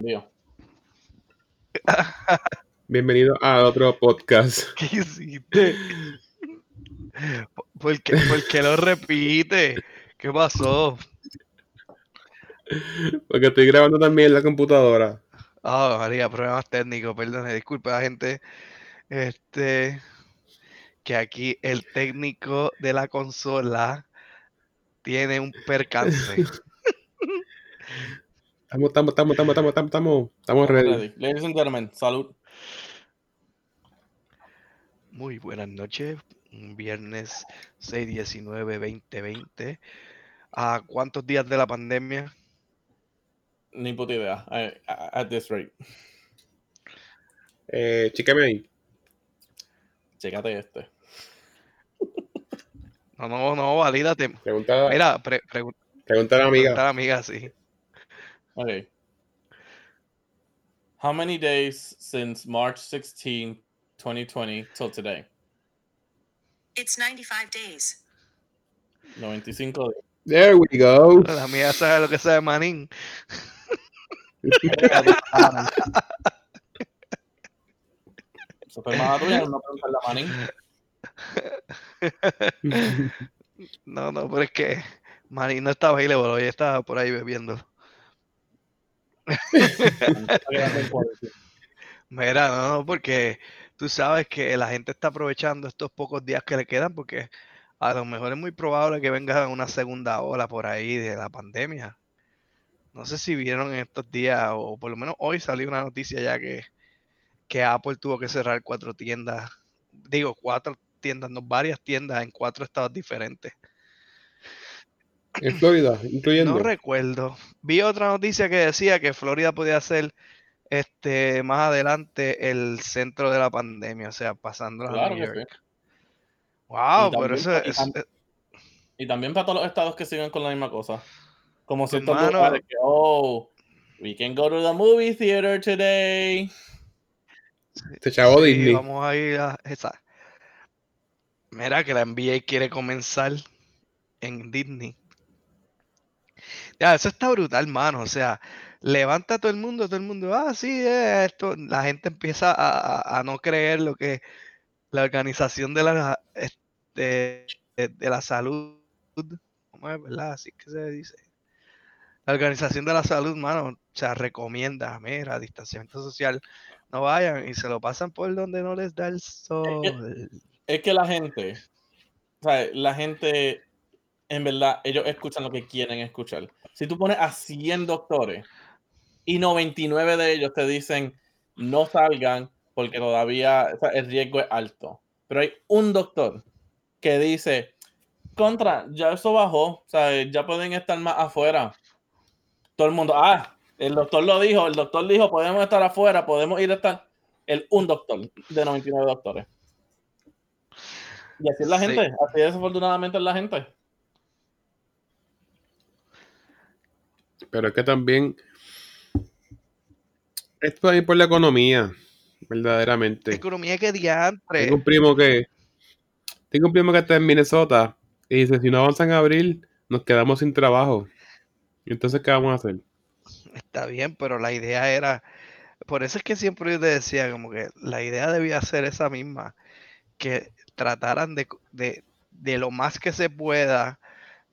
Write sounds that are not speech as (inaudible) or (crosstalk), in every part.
(laughs) Bienvenido a otro podcast. (laughs) ¿Qué hiciste? ¿Por qué, por qué lo repite? ¿Qué pasó? Porque estoy grabando también en la computadora. Ah, María, problemas técnicos, perdón, disculpe la gente. Este, que aquí el técnico de la consola tiene un percance. (laughs) Estamos, estamos, estamos, estamos, estamos, estamos, estamos, estamos ready. Ready. Ladies and gentlemen, salud. Muy buenas noches, viernes 6-19-2020. ¿A cuántos días de la pandemia? Ni puta idea. I- I- at this rate. Eh, chícame ahí. Chécate este. No, no, no, valídate. Pregunta, Mira, pre- pregun- pregunta a la amiga. pregunta a la amiga, sí. Okay. How many days since March 16, 2020 till today? It's 95 days. 95 días. There we go. La mía sabe lo que sabe Manín. Eso fue más tuya, no preguntarle a Manning. (laughs) No, no, pero es que Manín no estaba ahí, le voló, ella estaba por ahí bebiendo. Mira, no, no, porque tú sabes que la gente está aprovechando estos pocos días que le quedan porque a lo mejor es muy probable que venga una segunda ola por ahí de la pandemia. No sé si vieron en estos días, o por lo menos hoy salió una noticia ya que, que Apple tuvo que cerrar cuatro tiendas, digo cuatro tiendas, no varias tiendas en cuatro estados diferentes. En Florida, (laughs) incluyendo. No recuerdo. Vi otra noticia que decía que Florida podía ser este más adelante el centro de la pandemia, o sea, pasando a Claro New que York. Wow, Y pero también- eso y es, Y también para todos los estados que sigan con la misma cosa. Como ciertos Hermano. lugares que, oh, we can go to the movie theater today. Este chavo sí, Disney. vamos a ir a esa. Mira que la NBA quiere comenzar en Disney. Ya, eso está brutal, mano. O sea, levanta a todo el mundo, todo el mundo, ah, sí, eh, esto. La gente empieza a, a- a no creer lo que la organización de la, este, de, de la salud, ¿cómo es, verdad? Así que se dice. La organización de la salud, mano, o sea, recomienda, mira, distanciamiento social, no vayan y se lo pasan por donde no les da el sol. Es que la gente, o sea, la gente, en verdad, ellos escuchan lo que quieren escuchar. Si tú pones a 100 doctores y 99 de ellos te dicen no salgan porque todavía o sea, el riesgo es alto, pero hay un doctor que dice, contra, ya eso bajó, o sea, ya pueden estar más afuera. Todo el mundo, ah, el doctor lo dijo, el doctor dijo, podemos estar afuera, podemos ir a estar. El un doctor de 99 doctores. Y así es la Sí. gente, así desafortunadamente es la gente. Pero es que también. Esto también por la economía. Verdaderamente. Economía que diantre. Tengo un primo que. Tengo un primo que está en Minnesota. Y dice: si no avanzan a abril, nos quedamos sin trabajo. ¿Y entonces qué vamos a hacer? Está bien, pero la idea era, por eso es que siempre yo te decía, como que la idea debía ser esa misma, que trataran de, de, de lo más que se pueda,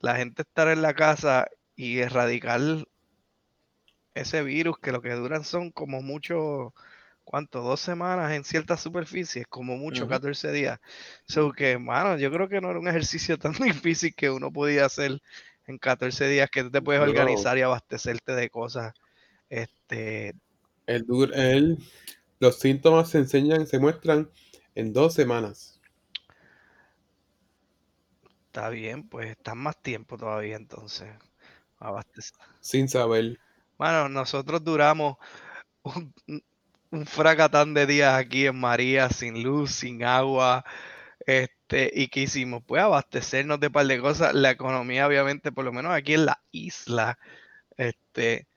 la gente estar en la casa y erradicar ese virus, que lo que duran son como mucho, ¿cuánto? Dos semanas en ciertas superficies, como mucho, Ujú. 14 días. So que, mano, yo creo que no era un ejercicio tan (laughs) difícil que uno podía hacer en 14 días que tú te puedes organizar y abastecerte de cosas. Este, El, el- los síntomas se enseñan, se muestran en dos semanas. está bien, pues están más tiempo todavía entonces. Abastecer. Sin saber. Bueno, nosotros duramos un, un- fracatán de días aquí en María, sin luz, sin agua. Este, ¿y qué hicimos? Pues abastecernos de un par de cosas. La economía, obviamente, por lo menos aquí en la isla, este,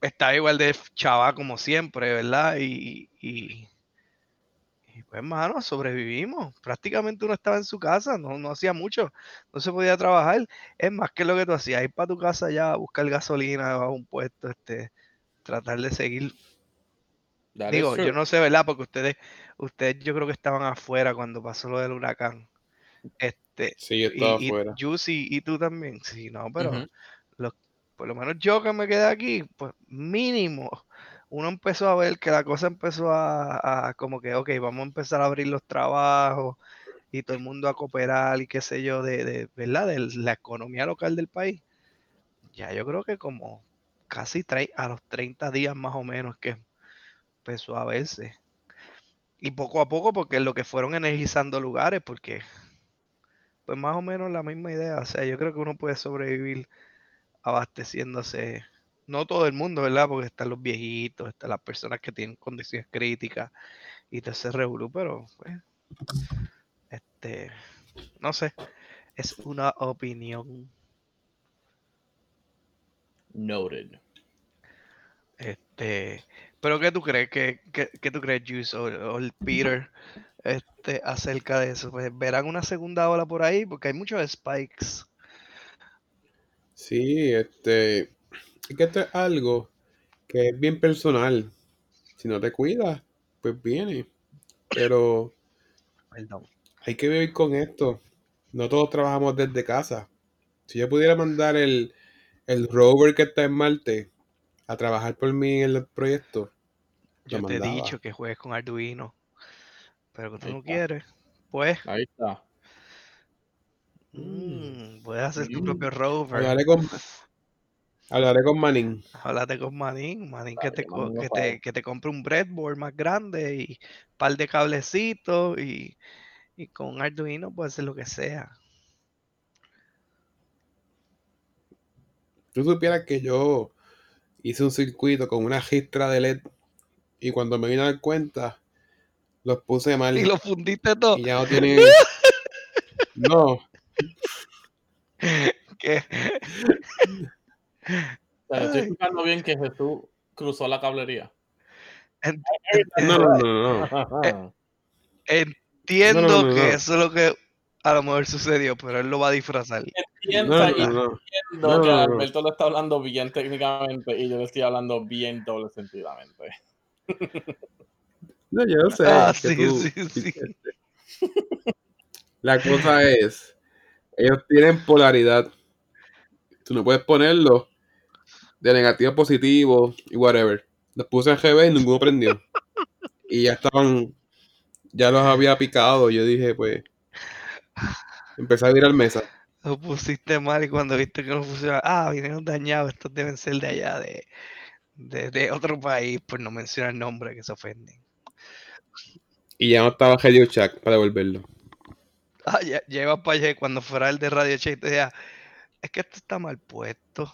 está igual de chava como siempre, ¿verdad? Y, y, y, pues, hermano, sobrevivimos. Prácticamente uno estaba en su casa, no, no hacía mucho, no se podía trabajar. Es más que lo que tú hacías, ir para tu casa ya a buscar gasolina a un puesto, este, tratar de seguir. That Digo, yo no sé, ¿verdad? Porque ustedes, ustedes yo creo que estaban afuera cuando pasó lo del huracán. Este, Sí, yo estaba y, y afuera. Juicy y tú también. Sí, no, pero los- por lo menos yo que me quedé aquí, pues mínimo, uno empezó a ver que la cosa empezó a, como que, ok, vamos a empezar a abrir los trabajos y todo el mundo a cooperar y qué sé yo, de, de ¿verdad? De la economía local del país. Ya yo creo que como casi a los 30 días más o menos que empezó a verse. Y poco a poco, porque lo que fueron energizando lugares, porque pues más o menos la misma idea. O sea, yo creo que uno puede sobrevivir abasteciéndose. No todo el mundo, ¿verdad? Porque están los viejitos, están las personas que tienen condiciones críticas y todo ese revolú, pero pues, este, no sé, es una opinión. Noted. Este, pero ¿qué tú crees? ¿Qué, qué, qué tú crees, Juice o, o el Peter, este, acerca de eso? Pues verán una segunda ola por ahí, porque hay muchos spikes. Sí, este. Es que esto es algo que es bien personal. Si no te cuidas, pues viene. Pero Perdón. hay que vivir con esto. No todos trabajamos desde casa. Si yo pudiera mandar el, el rover que está en Marte a trabajar por mí en el proyecto, Yo te he dicho que juegues con Arduino, pero que tú Ahí no está. quieres, pues Ahí está. mm, puedes hacer tu Mm. propio rover. Hablaré con Manning. Háblate con Manín, Manín que te, que Manín te, que te compre un breadboard más grande y un par de cablecitos y, y con un Arduino puede hacer lo que sea. Tú supieras que yo hice un circuito con una gistra de LED y cuando me vine a dar cuenta, los puse mal Y lo fundiste todo. y ya no tienen. (laughs) No, que (laughs) Estoy escuchando bien que Jesús cruzó la cablería. no, no, no, no. entiendo No, no, no, que no. eso es lo que a lo mejor sucedió, pero él lo va a disfrazar. No, no, no. entiendo No, que no, no. Alberto le está hablando bien técnicamente y yo le estoy hablando bien doble sentidamente. No, yo sé. Ah, que sí, tú- sí, sí. (laughs) La cosa es, ellos tienen polaridad. Tú no puedes ponerlo de negativo a positivo y whatever. Los puse en GB y ninguno prendió. (laughs) Y ya estaban, ya los había picado. Yo dije, pues, empecé a virar mesa. Lo pusiste mal y cuando viste que no funcionaba, ah, vinieron dañados, estos deben ser de allá, de, de, de otro país, por no mencionar el nombre que se ofenden. Y ya no estaba Radio Shack para devolverlo. Ah, ya, ya ibas para allá y cuando fuera el de Radio Check te decía, es que esto está mal puesto.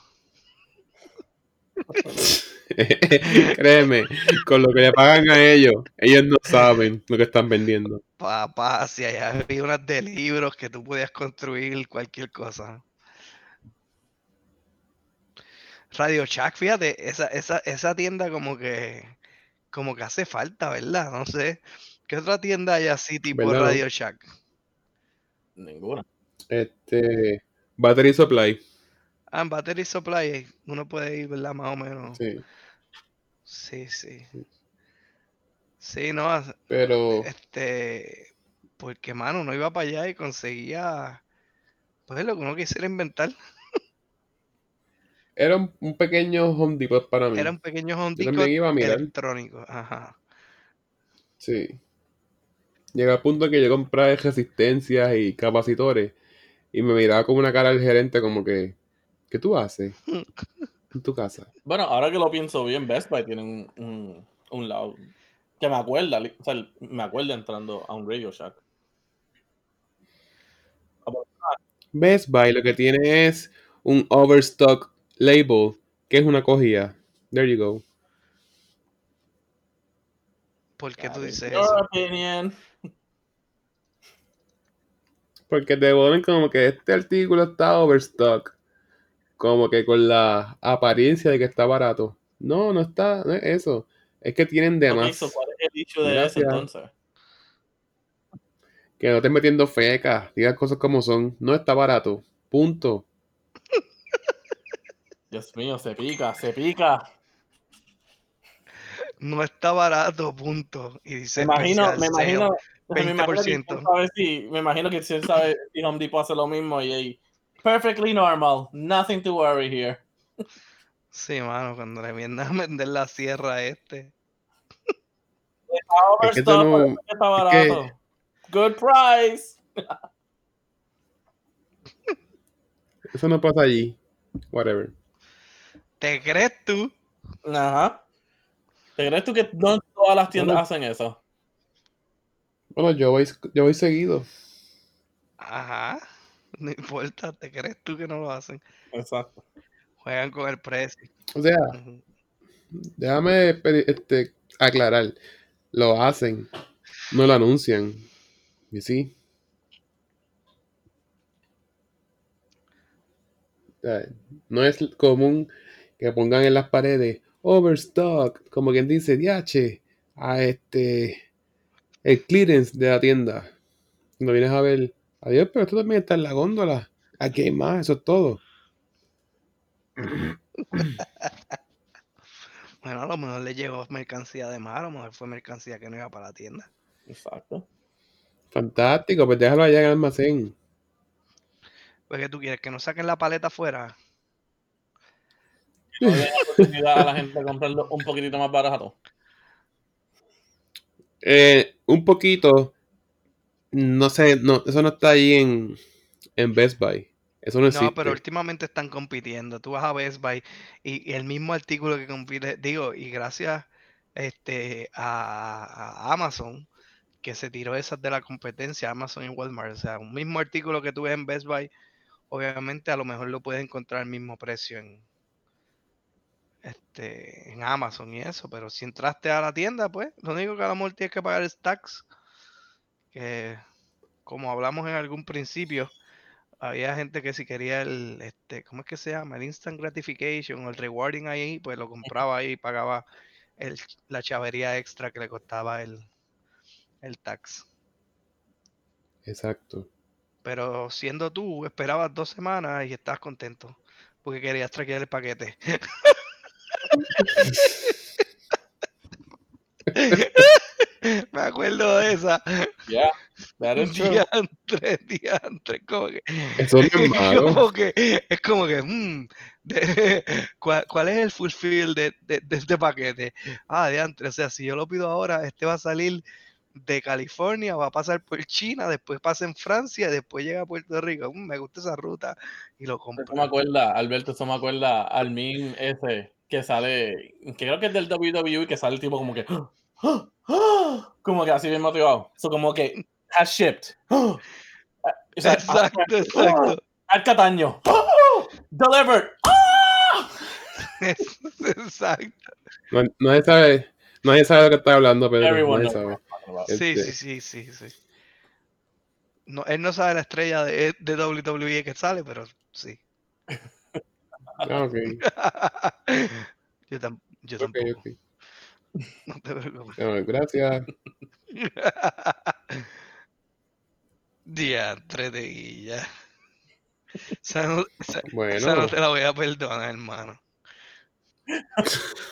(laughs) Créeme, con lo que le pagan a ellos, ellos no saben lo que están vendiendo. Papá, si allá había unas de libros que tú podías construir cualquier cosa. Radio Shack, fíjate, esa, esa, esa tienda como que como que hace falta, ¿verdad? No sé. ¿Qué otra tienda hay así tipo. Radio Shack? Ninguna. Este, Battery Supply. Ah, en Battery Supply uno puede ir, ¿verdad? Más o menos. Sí, Sí, sí. Sí, no, pero este, porque mano, uno iba para allá y conseguía, pues lo que uno quisiera inventar. (laughs) era un, un pequeño Home Depot para mí. Era un pequeño Home Yo Depot también iba a mirar. electrónico. Ajá. Sí. Llega al punto que yo compraba resistencias y capacitores y me miraba con una cara al gerente como que, ¿qué tú haces (laughs) en tu casa? Bueno, ahora que lo pienso bien, Best Buy tiene un, un, un lado que me acuerda, o sea, me acuerda entrando a un Radio Shack. Best Buy lo que tiene es un overstock label, que es una cogida. There you go. ¿Por qué tú dices your eso? opinion. Porque te ponen como que este artículo está overstock. Como que con la apariencia de que está barato. No, no está, no es eso. Es que tienen de Ok, más. so, ¿cuál es el issue de Gracias. eso entonces? Que no estés metiendo fecas. Digas cosas como son. No está barato. Punto. Dios mío, se pica, se pica. No está barato, punto. Y dice Me imagino, me imagino, me imagino que 20%. quién sabe si, me imagino que si él sabe si Home Depot hace lo mismo y, y perfectly normal, nothing to worry here. Sí, mano, cuando le vienen a vender la sierra a este. Está Es que no- está es que- barato. Good price. (laughs) Eso no pasa allí. Whatever. ¿Te crees tú? Ajá. ¿Te crees tú que no todas las tiendas Bueno. hacen eso? Bueno, yo voy, yo voy seguido. Ajá. No importa, ¿te crees tú que no lo hacen? Exacto. Juegan con el precio. O sea, Ujú. déjame pedi- este, aclarar. Lo hacen. No lo anuncian. Y sí. No es común que pongan en las paredes overstock, como quien dice, diache, a este el clearance de la tienda. Cuando vienes a ver, adiós, pero esto también está en la góndola. Aquí hay más, eso es todo. (laughs) Bueno, a lo mejor le llegó mercancía de más, a lo mejor fue mercancía que no iba para la tienda. Exacto. Fantástico, pues déjalo allá en el almacén. Porque tú quieres que no saquen la paleta afuera. No le den oportunidad a la gente de comprarlo un poquitito más barato. Eh, un poquito. No sé, no, eso no está ahí en, en Best Buy. Eso no existe. No, pero últimamente están compitiendo. Tú vas a Best Buy y, y el mismo artículo que compite, digo, y gracias este, a, a Amazon, que se tiró esas de la competencia, Amazon y Walmart. O sea, un mismo artículo que tú ves en Best Buy, obviamente a lo mejor lo puedes encontrar al mismo precio en, este, en Amazon y eso. Pero si entraste a la tienda, pues, lo único que a lo mejor tienes que pagar es tax. Que como hablamos en algún principio, había gente que si quería el, este, ¿cómo es que se llama? El instant gratification o el rewarding ahí, pues lo compraba ahí y pagaba el, la chavería extra que le costaba el, el tax. Exacto. Pero siendo tú, esperabas dos semanas y estás contento porque querías traquear el paquete. (laughs) (laughs) (laughs) Me acuerdo de esa. Is true. Diantre, diantre, como que Eso es como que, es como que, de- ¿cuál, cuál es el fulfill de, de, de este paquete? Ah, diantre, o sea, si yo lo pido ahora, este va a salir de California, va a pasar por China, después pasa en Francia, después llega a Puerto Rico. Mm, me gusta esa ruta y lo Eso me compro. acuerda, Alberto, eso me acuerda al meme ese que sale, que creo que es del WWE, que sale el tipo como que, (gasps) como que así bien motivado. So, como que, has shipped. (gasps) O sea, Exacto, exacto. (gasps) Al Cataño. Delivered. Exacto. No, nadie sabe, nadie sabe de lo que está hablando, Pedro. Everyone Nadie knows. sabe. Sí, Este- sí, sí, sí, sí. No, él no sabe la estrella de, de WWE que sale, pero sí. Ah, ok, (laughs) yo, tam- yo ok, tampoco. ok. (laughs) No te preocupes. Gracias. (laughs) Diantre de guilla. Esa no, esa- esa Bueno, no te la voy a perdonar, hermano.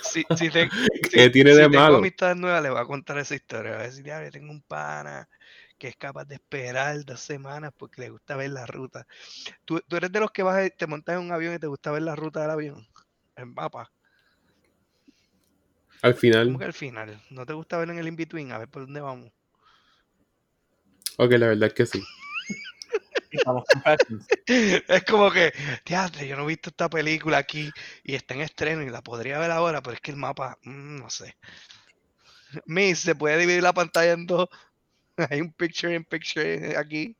Si, si te, (laughs) ¿qué si- tiene si de tengo malo? amistades nuevas, le voy a contar esa historia. Voy a decir, "Diablo, yo tengo un pana que es capaz de esperar dos semanas porque le gusta ver la ruta. ¿Tú, tú eres de los que vas te montas en un avión y te gusta ver la ruta del avión? El mapa. Al ¿Cómo final, que al final? ¿No te gusta ver en el in-between? A ver por dónde vamos. ok, la verdad es que sí. (laughs) Es como que, teatro, yo no he visto esta película aquí y está en estreno y la podría ver ahora, pero es que el mapa, mm, no sé. Miss, se puede dividir la pantalla en dos. (laughs) Hay un picture in picture aquí.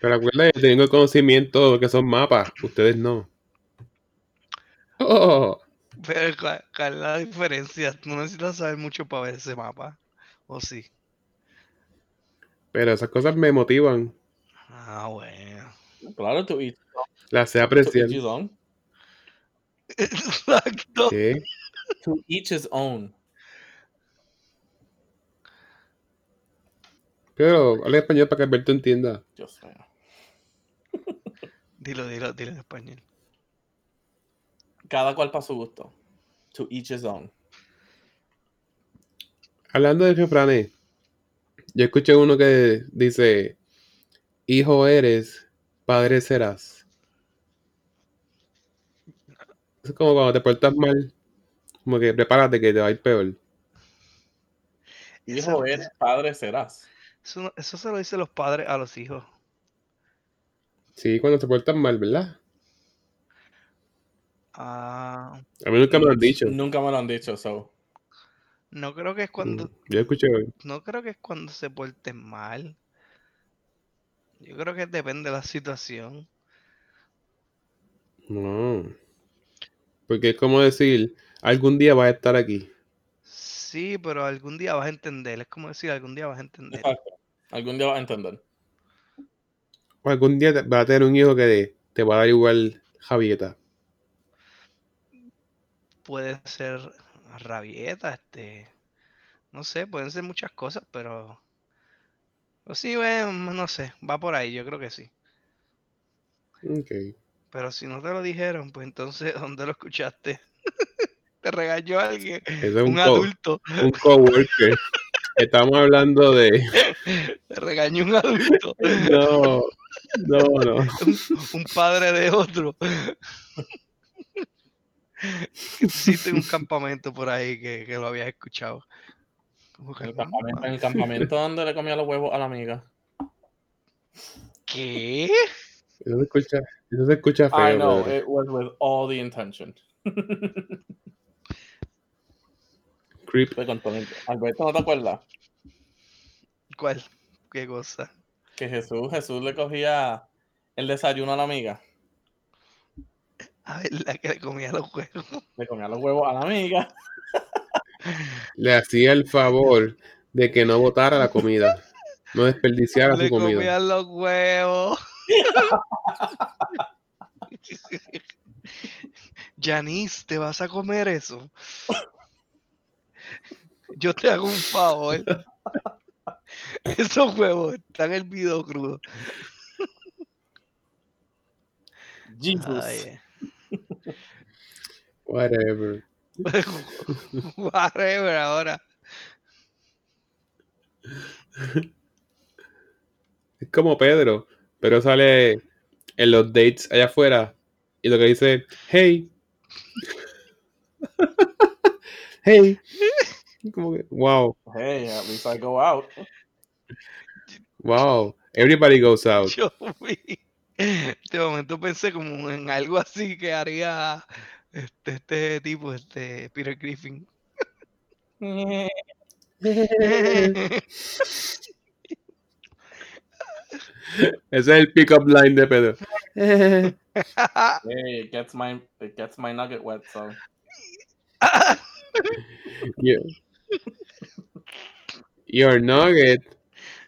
Pero acuérdate, yo tengo conocimiento de que son mapas, ustedes no. (laughs) Oh, Pero ¿cuál, cuál es la diferencia? No necesitas saber mucho para ver ese mapa. ¿O sí? pero esas cosas me motivan. Ah, bueno. Claro, to each, Las sé to apreciar. each his own. Exacto. ¿Qué? To each his own. Pero habla español para que Alberto entienda. Dios mío. Dilo, dilo, dilo en español. Cada cual para su gusto. To each his own. Hablando de refranes, yo escuché uno que dice, hijo eres, padre serás. Es como cuando te portas mal, como que prepárate que te va a ir peor. Hijo eres, padre serás. Eso se lo dicen los padres a los hijos. Sí, cuando te portas mal, ¿verdad? Ah, A mí nunca me lo han dicho. Nunca me lo han dicho, so. no creo que es cuando, Mm, Yo escuché no creo que es cuando se porten mal. Yo creo que depende de la situación. No. Porque es como decir, algún día vas a estar aquí. Sí, pero algún día vas a entender. Es como decir, algún día vas a entender. Exacto. (laughs) Algún día vas a entender. O algún día te- vas a tener un hijo que te va a dar igual Javieta. Puede ser rabieta, este. No sé, pueden ser muchas cosas, pero. O sí, bueno, no sé, va por ahí, yo creo que sí. Ok. Pero si no te lo dijeron, pues entonces, (laughs) ¿dónde lo escuchaste? (laughs) te regañó alguien, es un, un co- adulto, un coworker. Estamos hablando de. (laughs) te regañó un adulto, No, no, no. un, un padre de otro. Hiciste un (laughs) campamento por ahí que, que lo habías escuchado. Como que, En el campamento, en el campamento donde le comía los huevos a la amiga. ¿Qué? Eso se escucha, eso se escucha I feo. know, Pedro. it was with all the intention. Creep. Alberto, ¿no te acuerdas? ¿Cuál? ¿Qué cosa? Que Jesús, Jesús le cogía el desayuno a la amiga. A ver, la que le comía los huevos. Le comía los huevos a la amiga. Le hacía el favor de que no botara la comida. No desperdiciara Le su comida. comían los huevos. (laughs) Janice, ¿te vas a comer eso? Yo te hago un favor. Esos huevos están hervidos crudos. Jesus. Ay, Whatever. (laughs) whatever ahora. Es como Pedro, pero sale en los dates allá afuera y lo que dice, hey. (laughs) hey. Como que, wow, Hey, at least I go out. wow. Everybody goes out. De momento pensé como en algo así que haría este, este tipo, este Peter Griffin. (laughs) Ese es el pick-up line de Pedro. (laughs) Hey, it gets my it gets my nugget wet, so (laughs) Your, your nugget.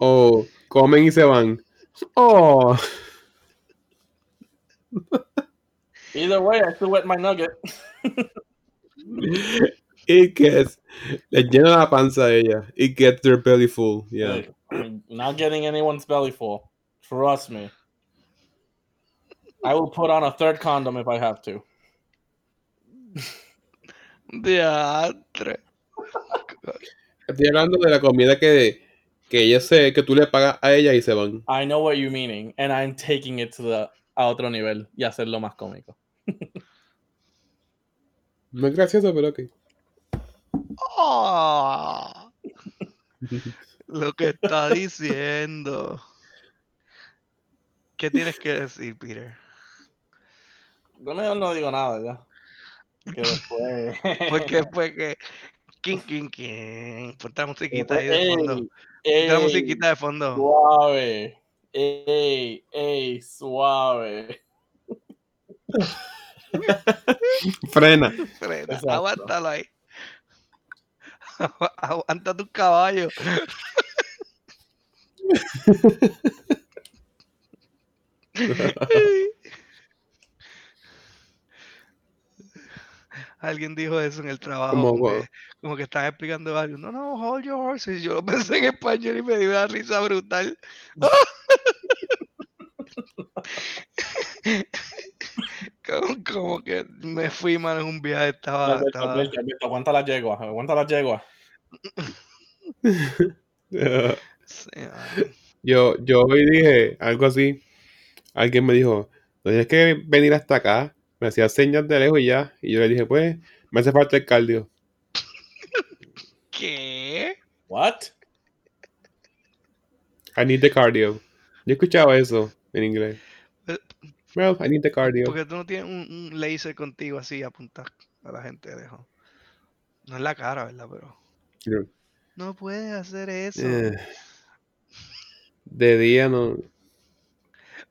O comen y se van. Oh. Either way, I still wet my nugget. (laughs) It gets. Le llena la panza a ella. It gets their belly full. Yeah. Hey, I'm not getting anyone's belly full. Trust me. I will put on a third condom if I have to. Diatre. Estoy hablando de la comida que, que ella se, que tú le pagas a ella y se van. I know what you're meaning, and I'm taking it to the a otro nivel y hacerlo más cómico. No es gracioso, pero ok. Ah, lo que está diciendo. ¿Qué tienes que decir, Peter? Yo mejor no digo nada ya. (laughs) Que después. Porque fue que. King, king, king. Ponte la musiquita ahí de fondo. Ponte la musiquita de fondo. Suave. Ey, ey, suave. (laughs) Frena. Frena, Exacto. Aguántalo ahí. Agu- (laughs) Aguanta tu caballo. (laughs) Alguien dijo eso en el trabajo. Como que, como que estaban explicando algo. No, no, hold your horses. Yo lo pensé en español y me dio una risa brutal. Como, Como que me fui, mano, en un viaje. Estaba. Alberto, estaba... Alberto, Alberto, aguanta las yeguas, aguanta las yeguas. Sí. (laughs) Yo, yo hoy dije algo así. Alguien me dijo, no tienes que venir hasta acá. Me hacía señas de lejos y ya. Y yo le dije, pues, me hace falta el cardio. ¿Qué? What? I need the cardio. Yo escuchaba eso en inglés. Well, I need the cardio. Porque tú no tienes un, un laser contigo así apuntar a la gente de lejos. No es la cara, ¿verdad? Pero. Yo, No puedes hacer eso. eh, de día no.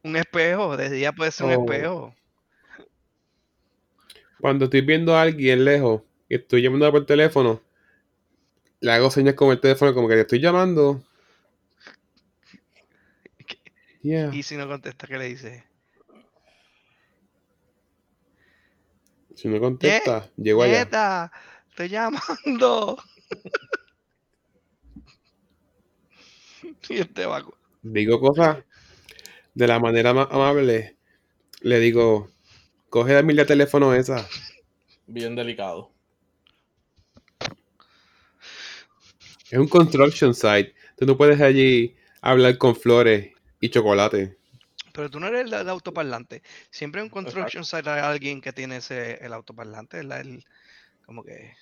Un espejo, de día puede ser un Oh. espejo. Cuando estoy viendo a alguien lejos y estoy llamando por teléfono, le hago señas con el teléfono como que te estoy llamando. Yeah. Y si no contesta, ¿qué le dices? Si no contesta, llego allá. Nieta, estoy llamando. (laughs) y este va. co- Digo cosas de la manera más amable. Le digo, coge la mil de teléfono esa. Bien delicado. Es un construction site. Tú no puedes allí hablar con flores y chocolate. Pero tú no eres el, el autoparlante. Siempre en construction site hay alguien que tiene ese el autoparlante, ¿verdad? El, como que.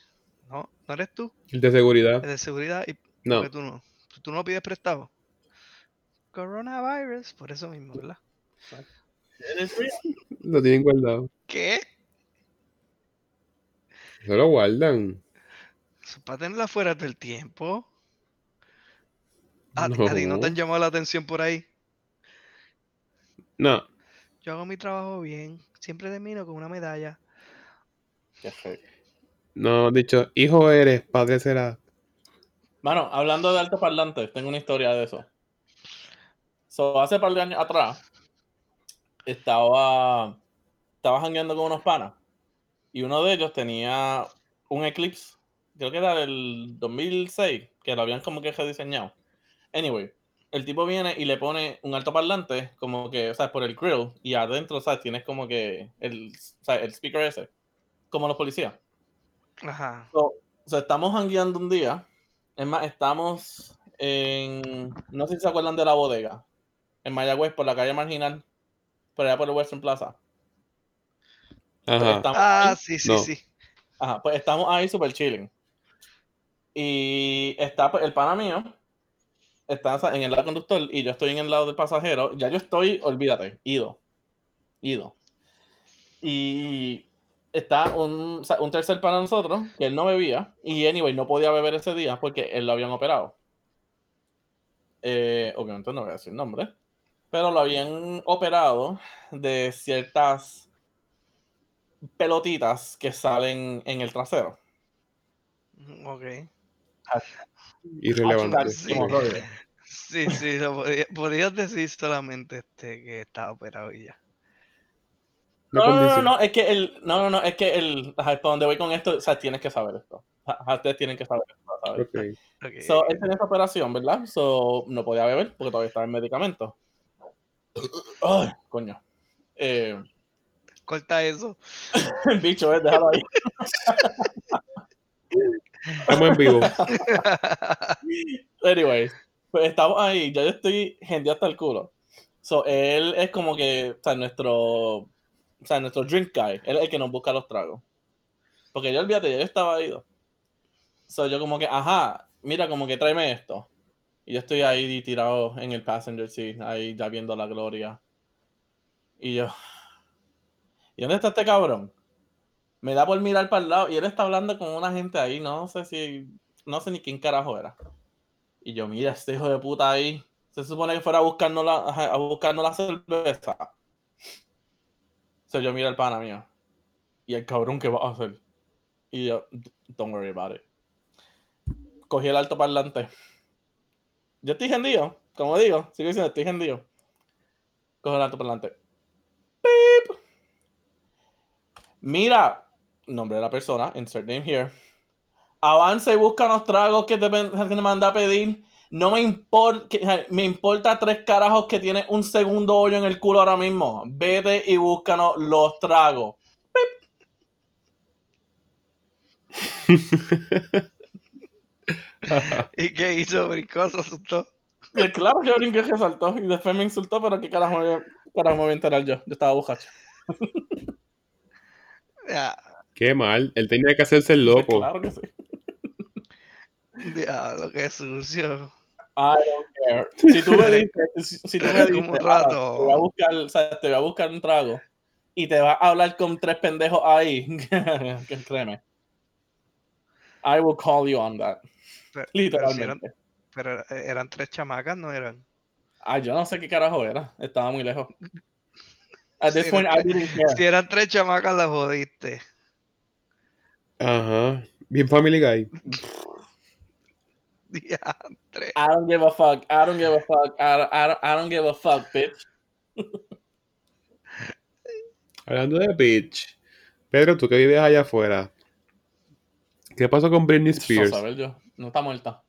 No, no eres tú, El de seguridad. el de seguridad. Y No. tú no. Tú no pides prestado. Coronavirus, por eso mismo, ¿verdad? (laughs) Lo tienen guardado. ¿Qué? Eso lo guardan. Para tenerla fuera del tiempo. ¿A, a ti no te han No. llamado la atención por ahí? No. Yo hago mi trabajo bien. Siempre termino con una medalla. No, dicho, hijo eres, padre será. Mano, hablando de altoparlantes, tengo una historia de eso. So, hace par de años atrás, estaba, estaba jangueando con unos panas. Y uno de ellos tenía un Eclipse, creo que era del 2006, que lo habían como que rediseñado. Anyway, el tipo viene y le pone un altoparlante, como que, o sea, por el grill, y adentro, o sea, tienes como que el, o sea, el speaker ese, como los policías. Ajá. So, o sea, estamos jangueando un día. Es más, estamos en. No sé si se acuerdan de la bodega. En Mayagüez, por la calle marginal. Por allá por el Western Plaza. Pues Ajá. Ah, ahí, sí, sí, No. sí. ajá, pues estamos ahí super chilling. Y está pues, el pana mío. Está o sea, en el lado conductor y yo estoy en el lado del pasajero. Ya yo estoy, olvídate, ido. Ido. Y está un, un tercer para nosotros, que él no bebía, y anyway, no podía beber ese día porque él lo habían operado. Eh, obviamente no voy a decir nombre, pero lo habían operado de ciertas pelotitas que salen en el trasero. Ok. Irrelevante. Sí. Sí, lo podía- podías decir solamente este que estaba operado y ya. No, no, no, es que el, no, no, no, es que el, para donde voy con esto, o sea, tienes que saber esto. Ustedes tienen que saber esto, ¿sabes? Ok. Ok. So, él tenía esa operación, ¿verdad? So, no podía beber porque todavía estaba en medicamento. Ay, coño. Eh, Corta eso. el (laughs) bicho, eh, déjalo ahí. Estamos en vivo. (laughs) Anyway, pues estamos ahí, ya yo estoy gente hasta el culo. So, él es como que, o sea, nuestro, o sea, nuestro drink guy, él es el que nos busca los tragos. Porque yo olvídate, yo estaba ido. So, yo como que, ajá, mira, como que tráeme esto. Y yo estoy ahí tirado en el passenger seat, ahí ya viendo la gloria. Y yo, ¿y dónde está este cabrón? Me da por mirar para el lado y él está hablando con una gente ahí, no sé si, no sé ni quién carajo era. Y yo, mira, este hijo de puta ahí. Se supone que fuera a buscarnos la, a buscarnos la cerveza. So yo mira al pana mío. Y el cabrón, ¿qué va a hacer? Y yo, don't worry about it. Cogí el altoparlante. Yo estoy hendido, como digo, sigo diciendo, estoy hendido. Cojo el altoparlante. Beep. Mira, nombre de la persona, insert name here. Avanza y busca los tragos que te, que te manda a pedir. No me importa, me importa tres carajos que tiene un segundo hoyo en el culo ahora mismo. Vete y búscanos los tragos. (laughs) ¿Y qué hizo? Brincó, se asustó. Y claro que brinqué que saltó y después me insultó, pero qué carajo, me- carajo me voy a enterar yo. Yo estaba bujacho. (laughs) Ya, Qué mal. Él tenía que hacerse el loco. Claro que sí. Diablo, qué sucio. I don't care. Si tú me dices, si, si tú me dices, "Ah, rato". te voy a buscar, o sea, te voy a buscar un trago y te vas a hablar con tres pendejos ahí, (laughs) que créeme. I will call you on that. Pero, pero si eran, Literalmente. pero eran tres chamacas, ¿no eran? Ay, yo no sé qué carajo era. Estaba muy lejos. At this Sí, point, no I didn't care. Si eran tres chamacas, la jodiste. Ajá. Bien Family Guy. (laughs) (laughs) Diantre. I don't give a fuck. I don't give a fuck. I don't, I don't, I don't give a fuck, bitch. Hablando de bitch. Pedro, tú que vives allá afuera. ¿Qué pasó con Britney No Spears? saber yo. No está muerta.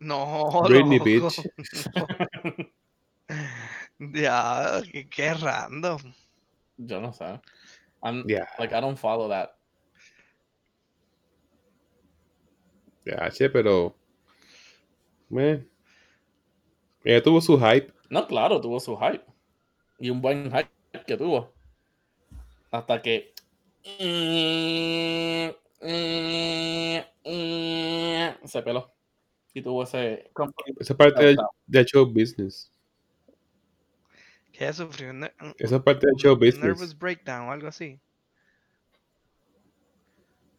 No, Britney, loco. bitch. (laughs) Ya, qué, qué random. Yo no sé. I'm Ya, like I don't follow that. ya, che, pero. Meh. Ella tuvo su hype. No, claro, tuvo su hype. Y un buen hype que tuvo. Hasta que. Se peló. Y tuvo ese. Esa es parte del, del show business. Que ella sufrió un, Esa es parte del show un nervous business. breakdown o algo así.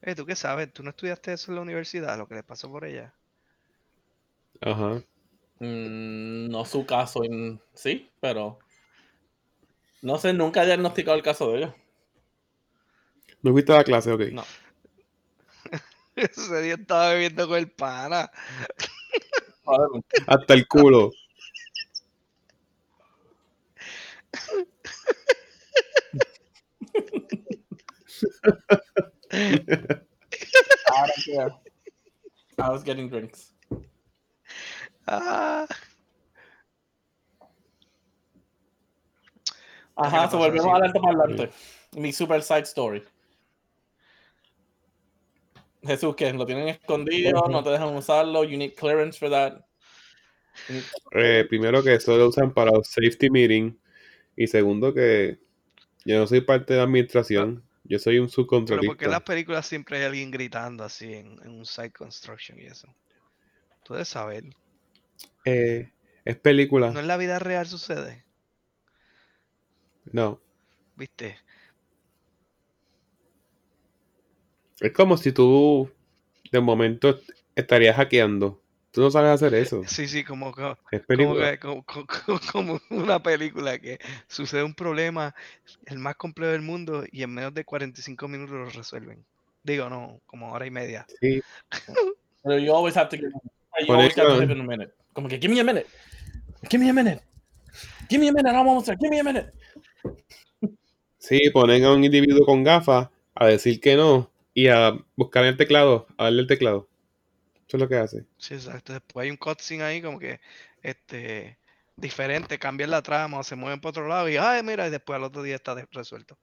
Eh, ¿tú qué sabes? ¿Tú no estudiaste eso en la universidad? Lo que le pasó por ella. Ajá. Mm, no su caso en sí, pero. No sé, nunca he diagnosticado el caso de ella. ¿No fuiste a la clase? Ok. No. (laughs) Ese día estaba bebiendo con el pana. (laughs) Hasta el culo. I don't care. I was getting drinks. Ah, Ajá, se volvemos así? al alto parlante. Mi super side story. Jesús, ¿qué? ¿Lo tienen escondido? ¿No te dejan usarlo? You need clearance for that. Eh, primero que eso lo usan para safety meeting. Y segundo que yo no soy parte de la administración. Yo soy un pero porque en las subcontratista. películas siempre hay alguien gritando así en, en un site construction y eso. Tú debes saber. Eh, es película. No en la vida real sucede, No. ¿viste? Es como si tú de momento estarías hackeando. Tú no sabes hacer eso. (laughs) Sí, sí, como, Es como, película. como, co- co- como una película que sucede un problema, el más complejo del mundo, y en menos de 45 minutos lo resuelven. Digo, no, como hora y media. Sí. Pero you always have to give, you Por always have to eso- give it a minute. Como que, give me a minute. Give me a minute. Give me a minute. I'm almost there. Give me a minute. Sí, ponen a un individuo con gafas a decir que no y a buscar el teclado, a darle el teclado. Eso es lo que hace. Sí, exacto. Después hay un cutscene ahí como que este diferente, cambian la trama o se mueven para otro lado y ay, mira, y después al otro día está resuelto.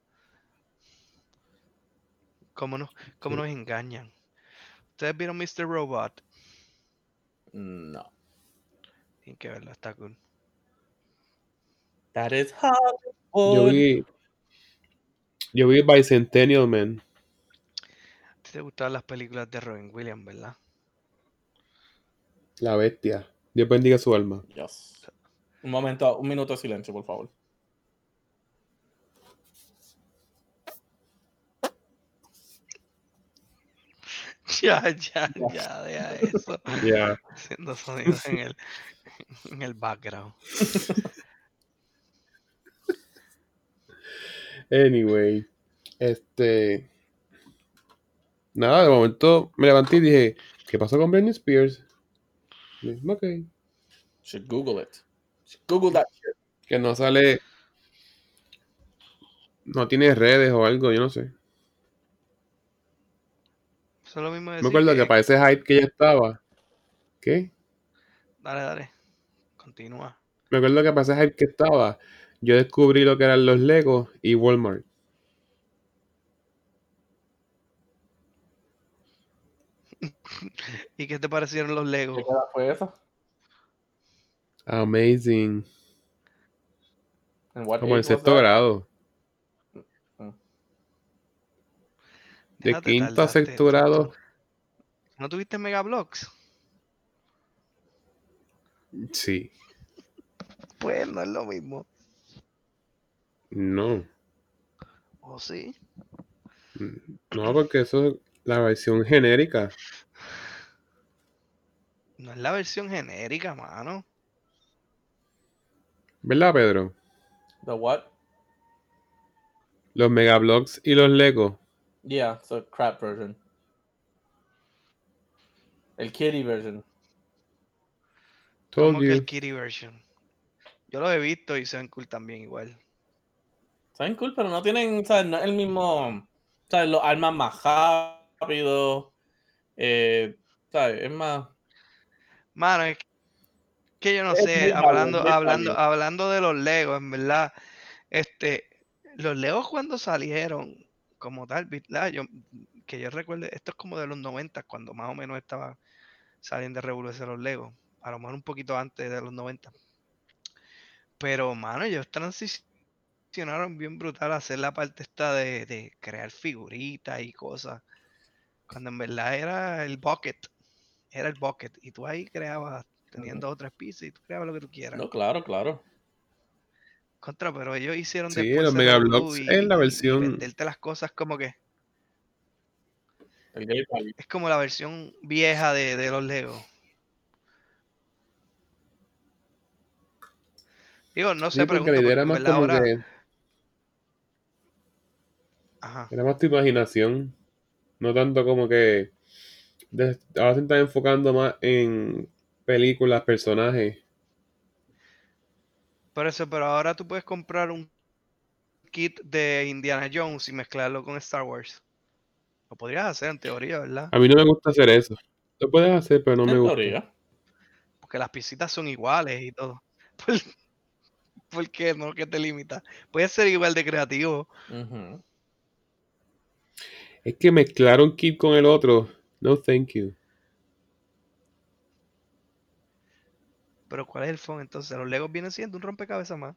¿Cómo, no, cómo Sí. nos engañan? ¿Ustedes vieron Mr. Robot? No. Tienen que verlo, está cool. That is Yo vi. Yo vi Bicentennial Man. ¿A ti te gustaban las películas de Robin Williams, verdad? La bestia. Dios bendiga su alma. Yes. Un momento, un minuto de silencio, por favor. (laughs) Ya, ya, ya, deja eso. Ya. Haciendo sonidos en el, (laughs) en el background. Anyway. Este. Nada, de momento me levanté y dije, ¿qué pasó con Britney Spears? Dije, Ok. Should Google it. Should Google that shit. Que no sale. No tiene redes o algo, yo no sé. Eso es lo mismo de Me acuerdo que que- para ese hype que ella estaba. ¿Qué? Dale, dale. Continúa. Me acuerdo que ese hype que estaba, yo descubrí lo que eran los Legos y Walmart. (laughs) ¿Y qué te parecieron los Legos? ¿Qué edad fue eso? Amazing. Como en sexto grado. De Ya te quinto a sexto grado. ¿No tuviste Megablocks? Sí. Pues no es lo mismo. No. ¿O sí? No, porque eso es la versión genérica. No es la versión genérica, mano. ¿Verdad, Pedro? The what? Los Megablocks y los Lego. Yeah, it's a crap version. El kitty version. Told Como que you. el Kitty version. Yo lo he visto y se ven cool también igual. Saben cool, pero no tienen, ¿sabes? No es el mismo, ¿sabes? Los armas más rápido. Eh, ¿sabes? Es más. Mano, es que yo no Es sé, hablando, hablando, hablando de los Legos, en verdad, este, los Legos cuando salieron, como tal, ¿verdad? Yo, que yo recuerde, esto es como de los 90, cuando más o menos estaba saliendo de revolución los Legos, a lo mejor un poquito antes de los 90. Pero, mano, ellos transicionaron bien brutal a hacer la parte esta de, de crear figuritas y cosas, cuando en verdad era el bucket, era el bucket, y tú ahí creabas, teniendo otras piezas, y tú creabas lo que tú quieras. No, claro, claro. Contra, pero ellos hicieron Sí, después los Megablocks y- es la y versión- venderte las cosas como que es como la versión vieja de, de los Legos. Digo, no Sí, sé, porque pregunto, la idea porque era más verdad como que. Ajá. Era más tu imaginación. No tanto como que. de- ahora se están enfocando más en películas, personajes. Por eso, pero ahora tú puedes comprar un kit de Indiana Jones y mezclarlo con Star Wars. Lo podrías hacer en teoría, ¿verdad? A mí no me gusta hacer eso. Lo puedes hacer, pero no me en gusta. teoría. Porque las piecitas son iguales y todo. (laughs) ¿Por, por qué no? ¿Qué te limita? Puedes ser igual de creativo. Es que mezclar un kit con el otro. No, thank you. Pero ¿cuál es el phone entonces? Los Legos vienen siendo un rompecabezas más.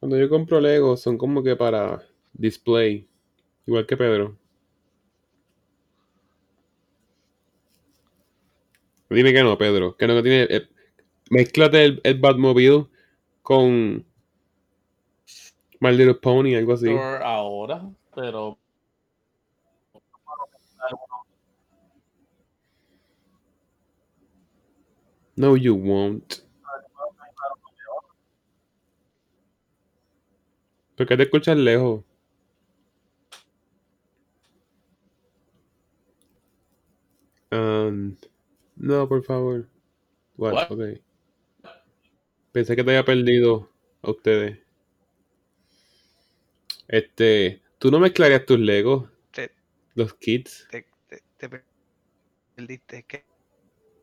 Cuando yo compro Lego, son como que para display. Igual que Pedro. Dime que no, Pedro. Que no que tiene. eh, mezclate el, el Batmobile con My Little Pony, algo así. Por ahora, pero. No, you won't. ¿Por qué te escuchas lejos? Um, no, por favor. What? What? Ok. Pensé que te había perdido a ustedes. Este, ¿tú no mezclarías tus Legos? Te, Los kits. te, te, te per- perdiste. ¿Qué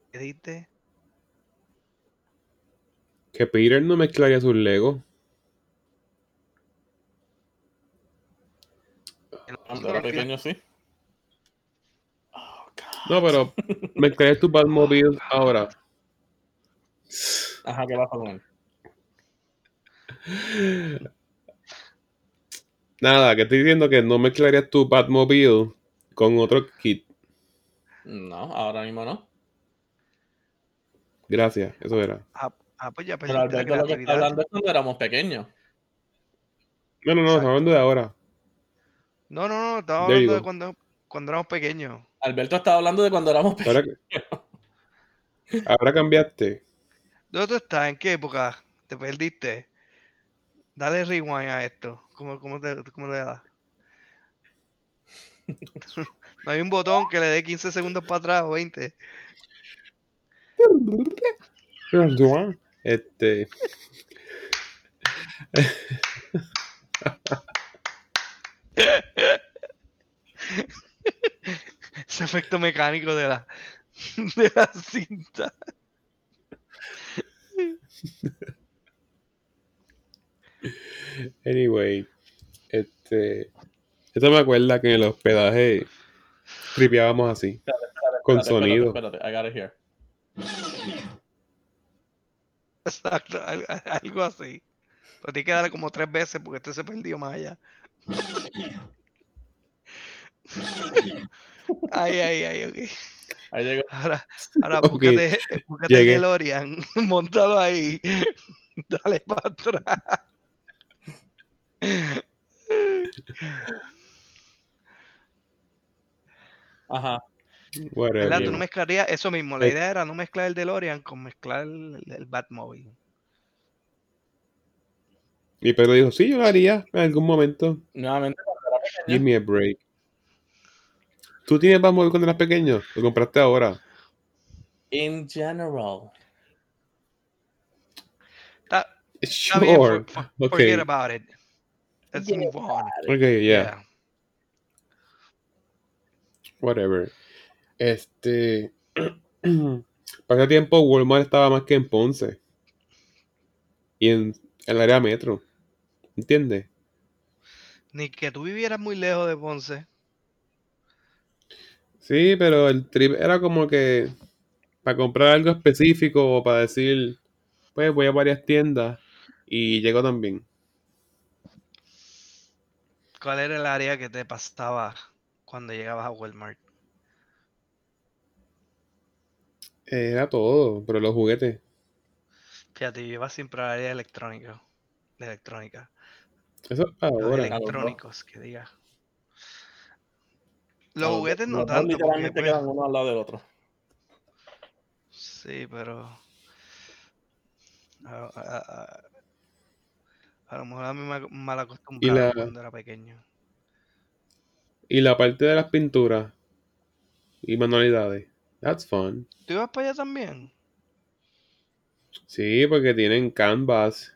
¿Qué dijiste? Que Peter no mezclaría sus Legos. Cuando era pequeño, sí. Oh. No, pero mezclarías tus Batmobiles ahora. Ajá, ¿qué pasa con él? Nada, que estoy diciendo que no mezclarías tu Batmobile con otro kit. No, ahora mismo no. Gracias, eso era. Ah, ah, pues ya Pero Alberto lo que está hablando es cuando éramos pequeños. No, no, no, estamos hablando de ahora. No, no, no, estaba hablando de cuando, cuando éramos pequeños. Alberto estaba hablando de cuando éramos pequeños. Ahora, ahora cambiaste. ¿Dónde tú estás? ¿En qué época te perdiste? Dale rewind a esto. ¿Cómo, cómo, te, cómo le das? (laughs) no hay un botón que le dé 15 segundos para atrás o 20. Este. (laughs) Ese efecto mecánico de la, de la cinta. (laughs) Anyway. Este. Esto me acuerda que en el hospedaje tripeábamos así. Con Espérate, sonido. Espérate, espérate, I got it here. Exacto, al- al- algo así. Pero tiene que darle como tres veces porque este se perdió más allá. (laughs) Ay, ay, ay, ok. Ahí llegó. Ahora, (laughs) ahora Ok, búscate, búscate llegué. DeLorean, (laughs) montalo ahí, (laughs) dale para atrás. Ajá. ¿Verdad? Tú no mezclarías eso mismo. La Eh. idea era no mezclar el DeLorean con mezclar el, el Batmobile. Y Pedro dijo, sí, yo lo haría en algún momento. Nuevamente, Give me a break. ¿Tú tienes Batmobile cuando eras pequeño? Lo compraste ahora. in general. Está, está bien, Sure. for- for- Ok. forget about it. Let's Forget move on. Ok, yeah. Yeah. Whatever. Este. (clears throat) Para ese tiempo, Walmart estaba más que en Ponce. Y en el área metro. ¿Entiendes? Ni que tú vivieras muy lejos de Ponce. Sí, pero el trip era como que para comprar algo específico o para decir, pues voy a varias tiendas y llego también. ¿Cuál era el área que te pasaba cuando llegabas a Walmart? Era todo, pero los juguetes. Fíjate, yo iba siempre al área electrónica. De electrónica. Eso Los ahora. electrónicos, que diga. Los juguetes no dos tanto, porque literalmente pues, quedan uno al lado del otro. sí, pero a, a- a- a lo mejor a mí me mal acostumbrado la- cuando era pequeño. Y la parte de las pinturas y manualidades. That's fun. ¿Tú ibas para allá también? Sí, porque tienen canvas,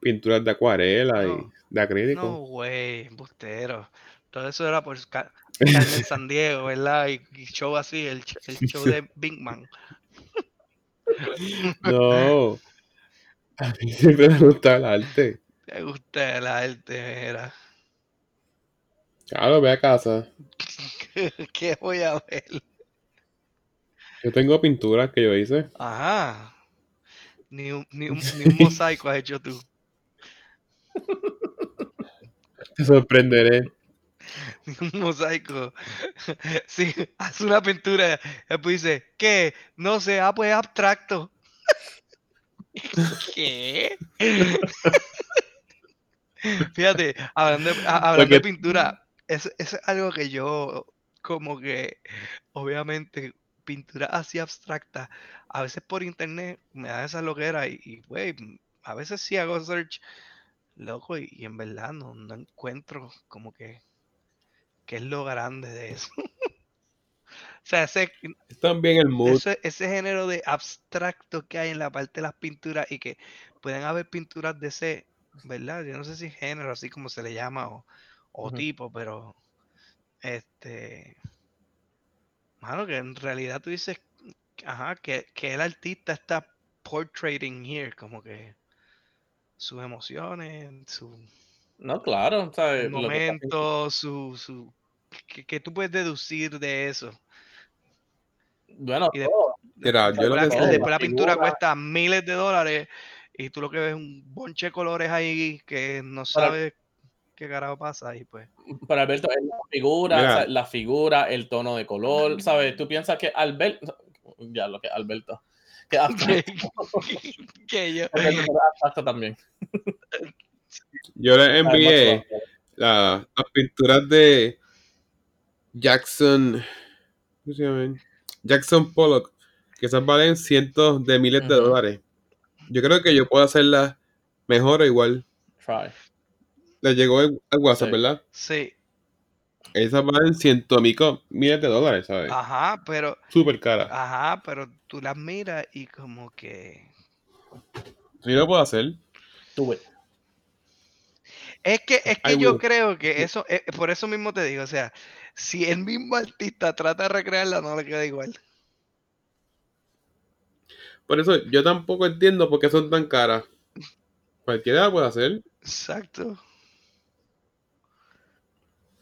pinturas de acuarela y No. de acrílico. No, güey, embustero. Todo eso era por Ca- (laughs) Carmen San Diego, ¿verdad? Y, y show así, el, show de Big Man. (laughs) No. A mí siempre me gusta el arte. Me gusta el arte, mira. Claro, ve a casa. (laughs) ¿Qué voy a ver? Yo tengo pinturas que yo hice. Ajá. Ni un, ni un, ni un mosaico has hecho tú. Te sorprenderé. Ni (laughs) un mosaico. (laughs) Sí, haz una pintura. Después dice, ¿qué? No sé, ah, pues abstracto. (laughs) ¿Qué? Fíjate, hablando de, a- hablando de pintura, es, es algo que yo, como que, obviamente, pintura así abstracta, a veces por internet me da esa loquera y, y, güey, a veces sí hago search, loco, y, y en verdad no, no encuentro como que, qué es lo grande de eso. (laughs) O sea, ese, Es también el mood. ese, ese género de abstracto que hay en la parte de las pinturas y que pueden haber pinturas de ese, ¿verdad? Yo no sé si género, así como se le llama, o, o tipo, pero este, mano, que en realidad tú dices, ajá, que, que el artista está portraiting here, como que sus emociones, su No, claro. ¿sabes? Que que- momento, su, su, que, que tú puedes deducir de eso. Bueno, y de- todo. Mira, yo lo Después que la, después la pintura figura. cuesta miles de dólares y tú lo que ves es un bonche de colores ahí que no Para- sabes qué carajo pasa y pues. Para Alberto, es la figura, o sea, la figura, el tono de color, ¿sabes? Tú piensas que Alberto, ya lo que Alberto, que (laughs) yo. También. yo le envié la- las pinturas de Jackson. ¿Cómo se llaman? Jackson Pollock. Que esas valen cientos de miles de dólares. Yo creo que yo puedo hacerlas mejor o igual. Try. Le llegó el, el WhatsApp, Sí. ¿verdad? Sí, Esas valen cientos miles de dólares, ¿sabes? ajá, pero, Súper cara. ajá, pero tú las miras y como que. Yo lo puedo hacer. It. Es que, es que I yo will. creo que eso, eh, por eso mismo te digo, o sea, si el mismo artista trata de recrearla, no le queda igual. Por eso yo tampoco entiendo por qué son tan caras. Cualquiera la puede hacer. Exacto.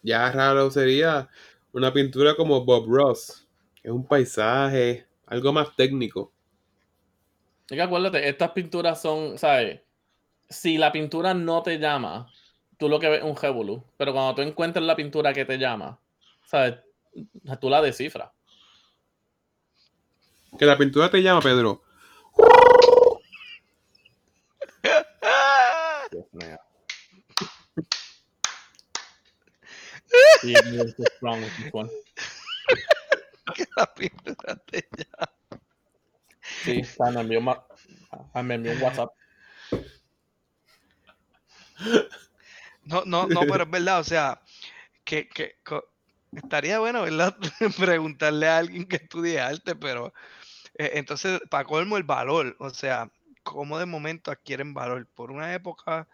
Ya raro sería una pintura como Bob Ross, es un paisaje, algo más técnico. Es que acuérdate, estas pinturas son, ¿sabes? Si la pintura no te llama, tú lo que ves es un revolú. Pero cuando tú encuentras la pintura que te llama, ¿sabes? Tú la descifras. Que la pintura te llama, Pedro. Dios mío. With this one. que la pintura te llama. Sí, sea, me envió, ma- ah, me envió un WhatsApp. No, no, no, pero es verdad, o sea, que, que estaría bueno, ¿verdad? (laughs) Preguntarle a alguien que estudie arte, pero eh, entonces, para colmo el valor, o sea, cómo de momento adquieren valor por una época,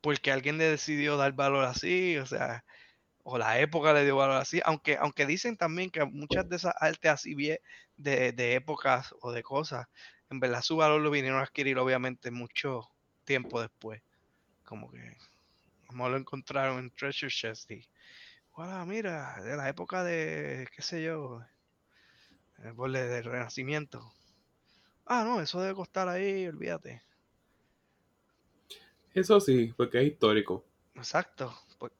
porque alguien le decidió dar valor así, o sea, o la época le dio valor así, aunque, aunque dicen también que muchas de esas artes así bien de, de épocas o de cosas, en verdad su valor lo vinieron a adquirir obviamente mucho tiempo después, como que como lo encontraron en Treasure Chest y voilà, mira, de la época de, qué sé yo, el borde del Renacimiento. Ah, no, eso debe costar ahí, olvídate. Eso sí, porque es histórico. Exacto, por-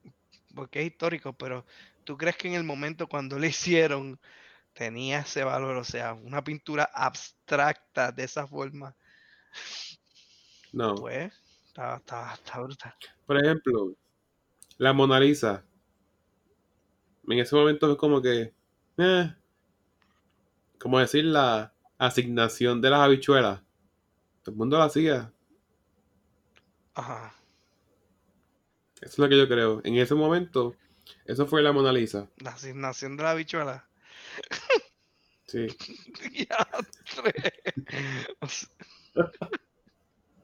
porque es histórico, pero ¿tú crees que en el momento cuando le hicieron tenía ese valor? O sea, una pintura abstracta de esa forma, No. pues, está, está, está brutal. Por ejemplo, la Mona Lisa. En ese momento es como que. eh, como decir la asignación de las habichuelas. Todo el mundo la hacía. Ajá. Eso es lo que yo creo. En ese momento, eso fue la Mona Lisa. La asignación de la bichuela. Sí.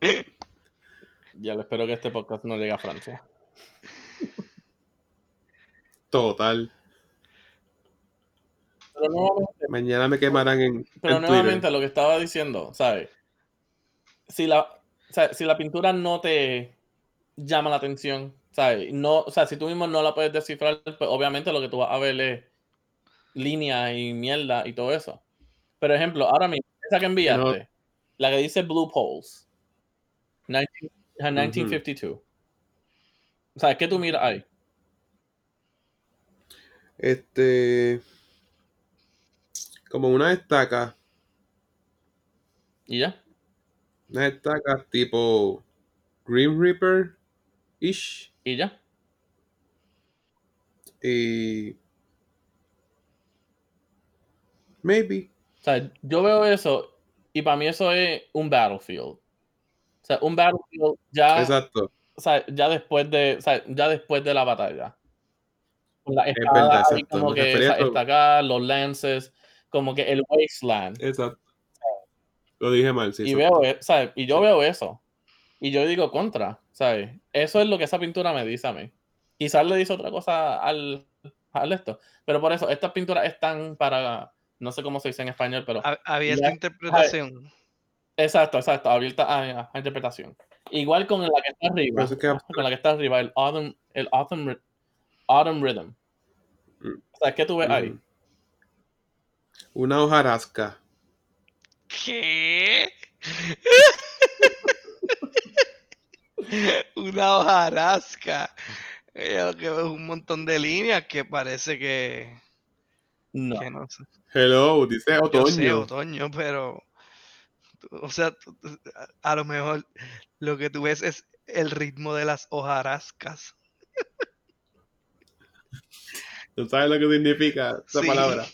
(laughs) Ya le espero que este podcast no llegue a Francia. Total. Pero nuevamente, Mañana me quemarán en, pero en nuevamente Twitter. lo que estaba diciendo, ¿sabes? Si la, o sea, si la pintura no te llama la atención, ¿sabes? No, o sea, si tú mismo no la puedes descifrar, pues obviamente lo que tú vas a ver es líneas y mierda y todo eso. Pero ejemplo, ahora mismo, esa que enviaste, la que dice Blue Poles, 19 ajá, 1952. O sea, ¿qué tú miras ahí? Este. Como una estaca. ¿Y ya? Una estaca tipo. Grim Reaper. Ish. ¿Y ya? Y. Maybe. O sea, yo veo eso y para mí eso es un battlefield. O sea, un battlefield ya, Exacto. o sea, ya después de, o sea, ya después de la batalla. Es verdad, exacto. como Me que refería esa a todo. estaca, los lances, como que el wasteland. Exacto. Lo dije mal, sí. y veo, e- ¿sabes? Y yo veo eso. Y yo digo contra, ¿sabes? Eso es lo que esa pintura me dice a mí. Quizás le dice otra cosa al, al esto. Pero por eso, estas pinturas están para, no sé cómo se dice en español, pero Abierta Ya, interpretación. Exacto, exacto, abierta a, a interpretación. Igual con la que está arriba, es que- con la que está arriba, el Autumn, el Autumn, Rhythm. Mm. O sea, ¿qué tú ves ahí? Una hojarasca. ¿Qué? (laughs) Una hojarasca. Ella lo que ve es un montón de líneas que parece que, No. que no sé. Hello, dice Yo otoño. sé, otoño, pero. O sea, a lo mejor lo que tú ves es el ritmo de las hojarascas. ¿Tú sabes lo que significa esa Sí. palabra?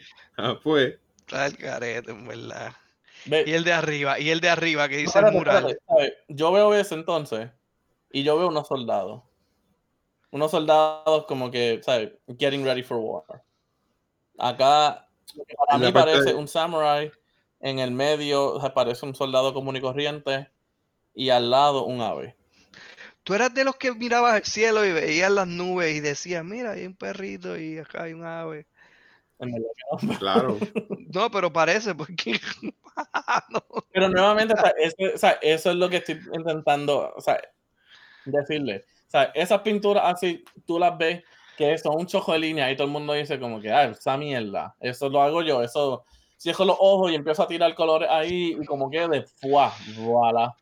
(laughs) Ah, pues. Está el carete, en verdad. Ve- Y el de arriba, y el de arriba que dice el mural. Yo veo eso entonces y yo veo unos soldados. Unos soldados como que, ¿sabes? Getting ready for war. Acá, para mí parece de- un samurai. En el medio o sea, parece un soldado común y corriente. Y al lado un ave. Tú eras de los que mirabas al cielo y veías las nubes y decías, mira, hay un perrito y acá hay un ave. En verdad que no. (laughs) Claro. No, pero parece porque... (laughs) No. Pero nuevamente, o sea, ese- o sea, eso es lo que estoy intentando o sea, decirle. O sea, esas pinturas así, tú las ves que son un chojo de línea y todo el mundo dice como que, ah, esa mierda, eso lo hago yo, eso, cierro los ojos y empiezo a tirar colores ahí y como que de fuá, voilà.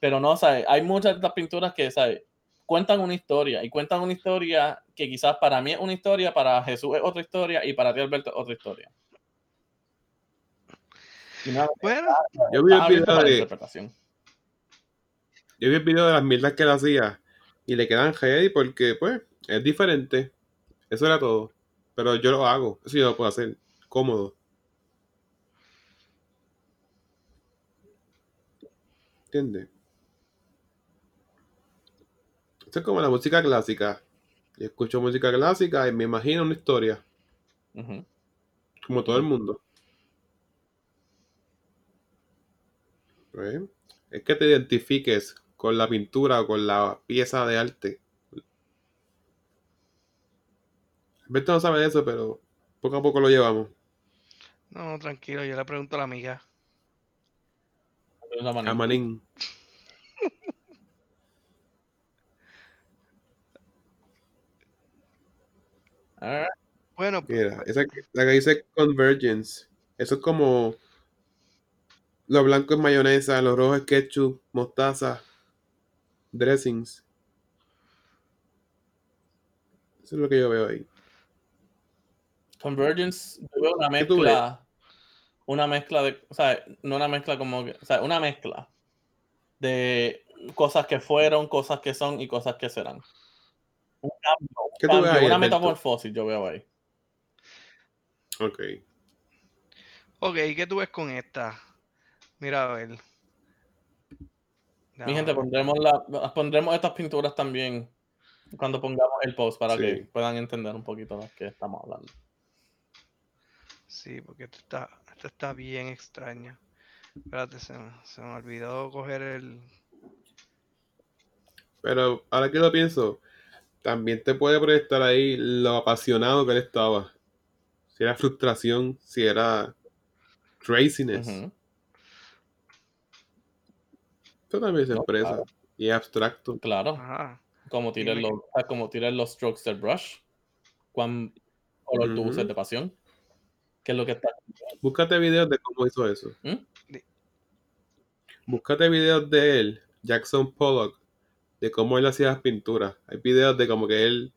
Pero no, ¿sabes? Hay muchas de estas pinturas que, ¿sabes? Cuentan una historia y cuentan una historia que quizás para mí es una historia, para Jesús es otra historia y para ti, Alberto, es otra historia. Nada, Bueno, Yo vi el video de, interpretación. yo vi el video de las mierdas que él hacía y le quedan heavy porque, pues, es diferente. Eso era todo. Pero yo lo hago. Eso yo lo puedo hacer. Cómodo. ¿Entiendes? Esto es como la música clásica. Yo escucho música clásica y me imagino una historia. Como todo el mundo. Pues, Es que te identifiques con la pintura o con la pieza de arte. Alberto no sabe de eso, pero poco a poco lo llevamos. no, tranquilo, yo le pregunto a la amiga. La manera. A Manín. Alright. Bueno, Mira, esa, la que dice Convergence. Eso es como. Lo blanco es mayonesa, lo rojo es ketchup, mostaza, dressings. Eso es lo que yo veo ahí. Convergence, yo veo una ¿Qué tú mezcla. Una mezcla de. O sea, no una mezcla como. que- O sea, una mezcla de cosas que fueron, cosas que son y cosas que serán. Un cambio, un ¿Qué tú ves cambio, ahí, una metamorfosis, yo veo ahí. Ok. ok, ¿qué tú ves con esta? Mira, a ver. Mi gente, pondremos, la, pondremos estas pinturas también cuando pongamos el post para Sí. que puedan entender un poquito de qué estamos hablando. Sí, porque esto está, esto está bien extraña. Espérate, se, me- se me olvidó coger el. Pero ahora que lo pienso, también te puede proyectar ahí lo apasionado que él estaba. Si era frustración, si era craziness. Ujú. Esto también es No, empresa. claro. Y es abstracto. Claro, Ajá. como Dime los, ah, como tirar los strokes del brush. ¿Cuán color tú Ujú. usas de pasión? ¿Qué es lo que está? Búscate videos de cómo hizo eso. ¿Mm? Búscate videos de él, Jackson Pollock, de cómo él hacía las pinturas. Hay videos de como que él,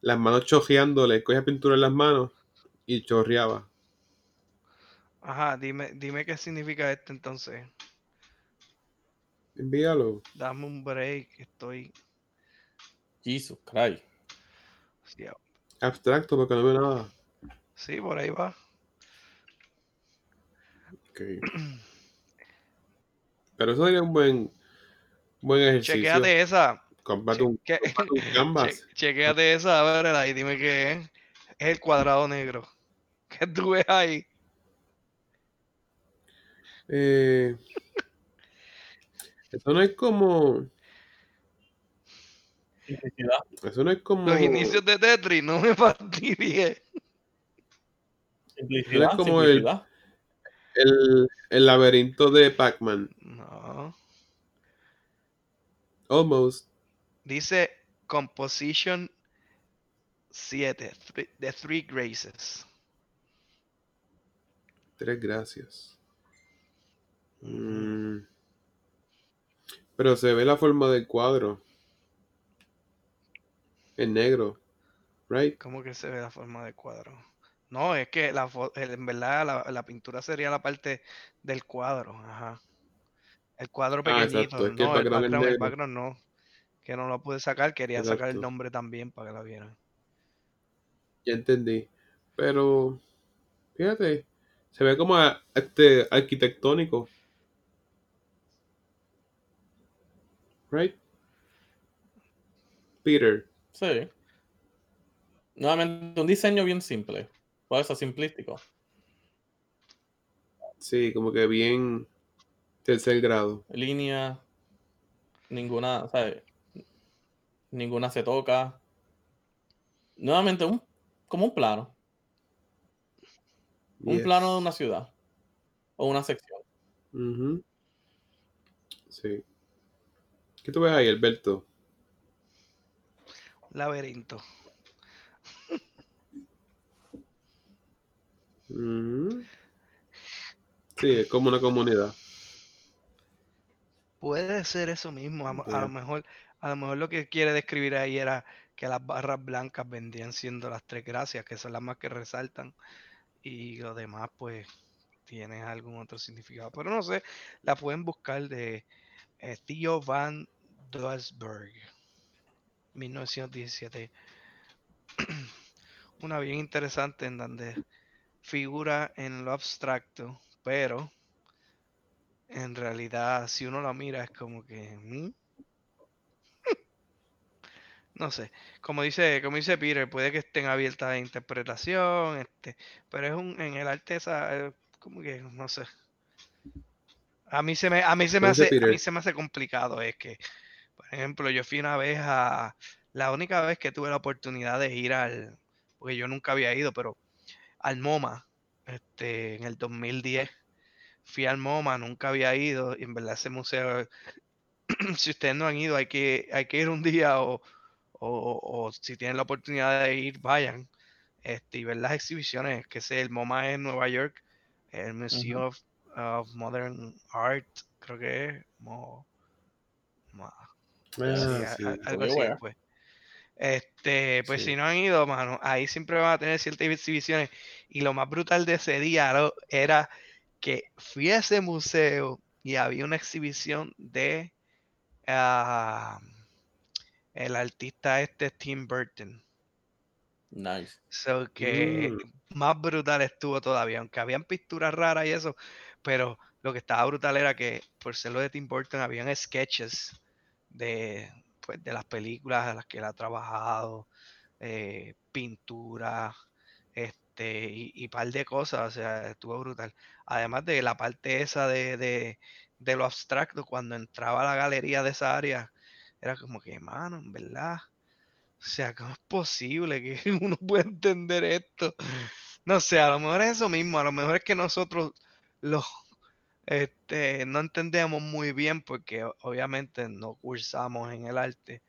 las manos chorreándole, cogía pintura en las manos y chorreaba. Ajá, dime, dime qué significa esto entonces. Envíalo. Dame un break, estoy. Jesus Christ. Sí, Abstracto porque no veo nada. sí, por ahí va. Ok. (clears throat) Pero eso sería un buen, buen ejercicio. Chequéate esa. Cómprate un, un canvas. (laughs) che- chequéate esa, a ver, ahí dime qué es. Es el cuadrado negro. (laughs) ¿Qué tú ves ahí? Eh, (laughs) eso no es como. Eso no es como. Los inicios de Tetris, no me fastidies. Simplicidad. como el- el, el laberinto de Pac-Man. No. Almost. Dice Composition 7, The Three Graces. Tres gracias. Mm. Pero se ve la forma del cuadro. En negro. Right? ¿Cómo que se ve la forma del cuadro? No, es que la, en verdad la, la pintura sería la parte del cuadro. Ajá. El cuadro Ah, pequeñito. exacto, es que el no, el background el background no. Que no lo pude sacar, quería sacar el nombre también para que la vieran. Ya entendí. Pero. Fíjate. Se ve como a- este arquitectónico. Right? Peter. Sí. Nuevamente, un diseño bien simple. Por eso simplístico. Sí, como que bien Tercer grado. Línea. Ninguna, ¿sabes? Ninguna se toca. Nuevamente, un, como un plano. Un plano de una ciudad. O una sección. Sí. ¿Qué tú ves ahí, Alberto? Laberinto. Sí, es como una comunidad. Puede ser eso mismo. A, lo mejor, a lo mejor lo que quiere describir ahí era que las barras blancas vendían siendo las tres gracias, que son las más que resaltan, y lo demás, pues, tiene algún otro significado. Pero no sé, la pueden buscar de eh, Theo van Doesburg, 1917. (clears throat) Una bien interesante en donde figura en lo abstracto, pero en realidad, si uno la mira, es como que. ¿mm? (laughs) No sé. Como dice, como dice Peter, puede que estén abiertas a interpretación, este, pero es un, en el arte esa, eh, como que, no sé. A mí se me, a mí se me hace, a mí se me hace complicado, es que, por ejemplo, yo fui una vez a, la única vez que tuve la oportunidad de ir al, porque yo nunca había ido, pero al MoMA, este, en el 2010 fui al MoMA, nunca había ido, y en verdad ese museo, (clears throat) si ustedes no han ido, hay que, hay que ir un día o, o, o si tienen la oportunidad de ir, vayan este, y ver las exhibiciones, que sé, el MoMA en Nueva York, el Museum of, of Modern Art, creo que es, Mo- Ah, sí. algo así, bueno. pues. Este, pues Sí. si no han ido, mano, ahí siempre van a tener ciertas exhibiciones. Y lo más brutal de ese día ¿no? era que fui a ese museo y había una exhibición de ah, el artista este Tim Burton. Nice. So que más brutal estuvo todavía, aunque habían pinturas raras y eso, pero lo que estaba brutal era que por ser lo de Tim Burton habían sketches de, pues, de las películas a las que él ha trabajado, eh, pintura, este, y, y par de cosas, o sea, estuvo brutal. Además de la parte esa de, de, de lo abstracto, cuando entraba a la galería de esa área, era como que, mano, en verdad. O sea, ¿cómo es posible que (laughs) uno pueda entender esto? No sé, a lo mejor es eso mismo, a lo mejor es que nosotros los este, no entendemos muy bien porque obviamente no cursamos en el arte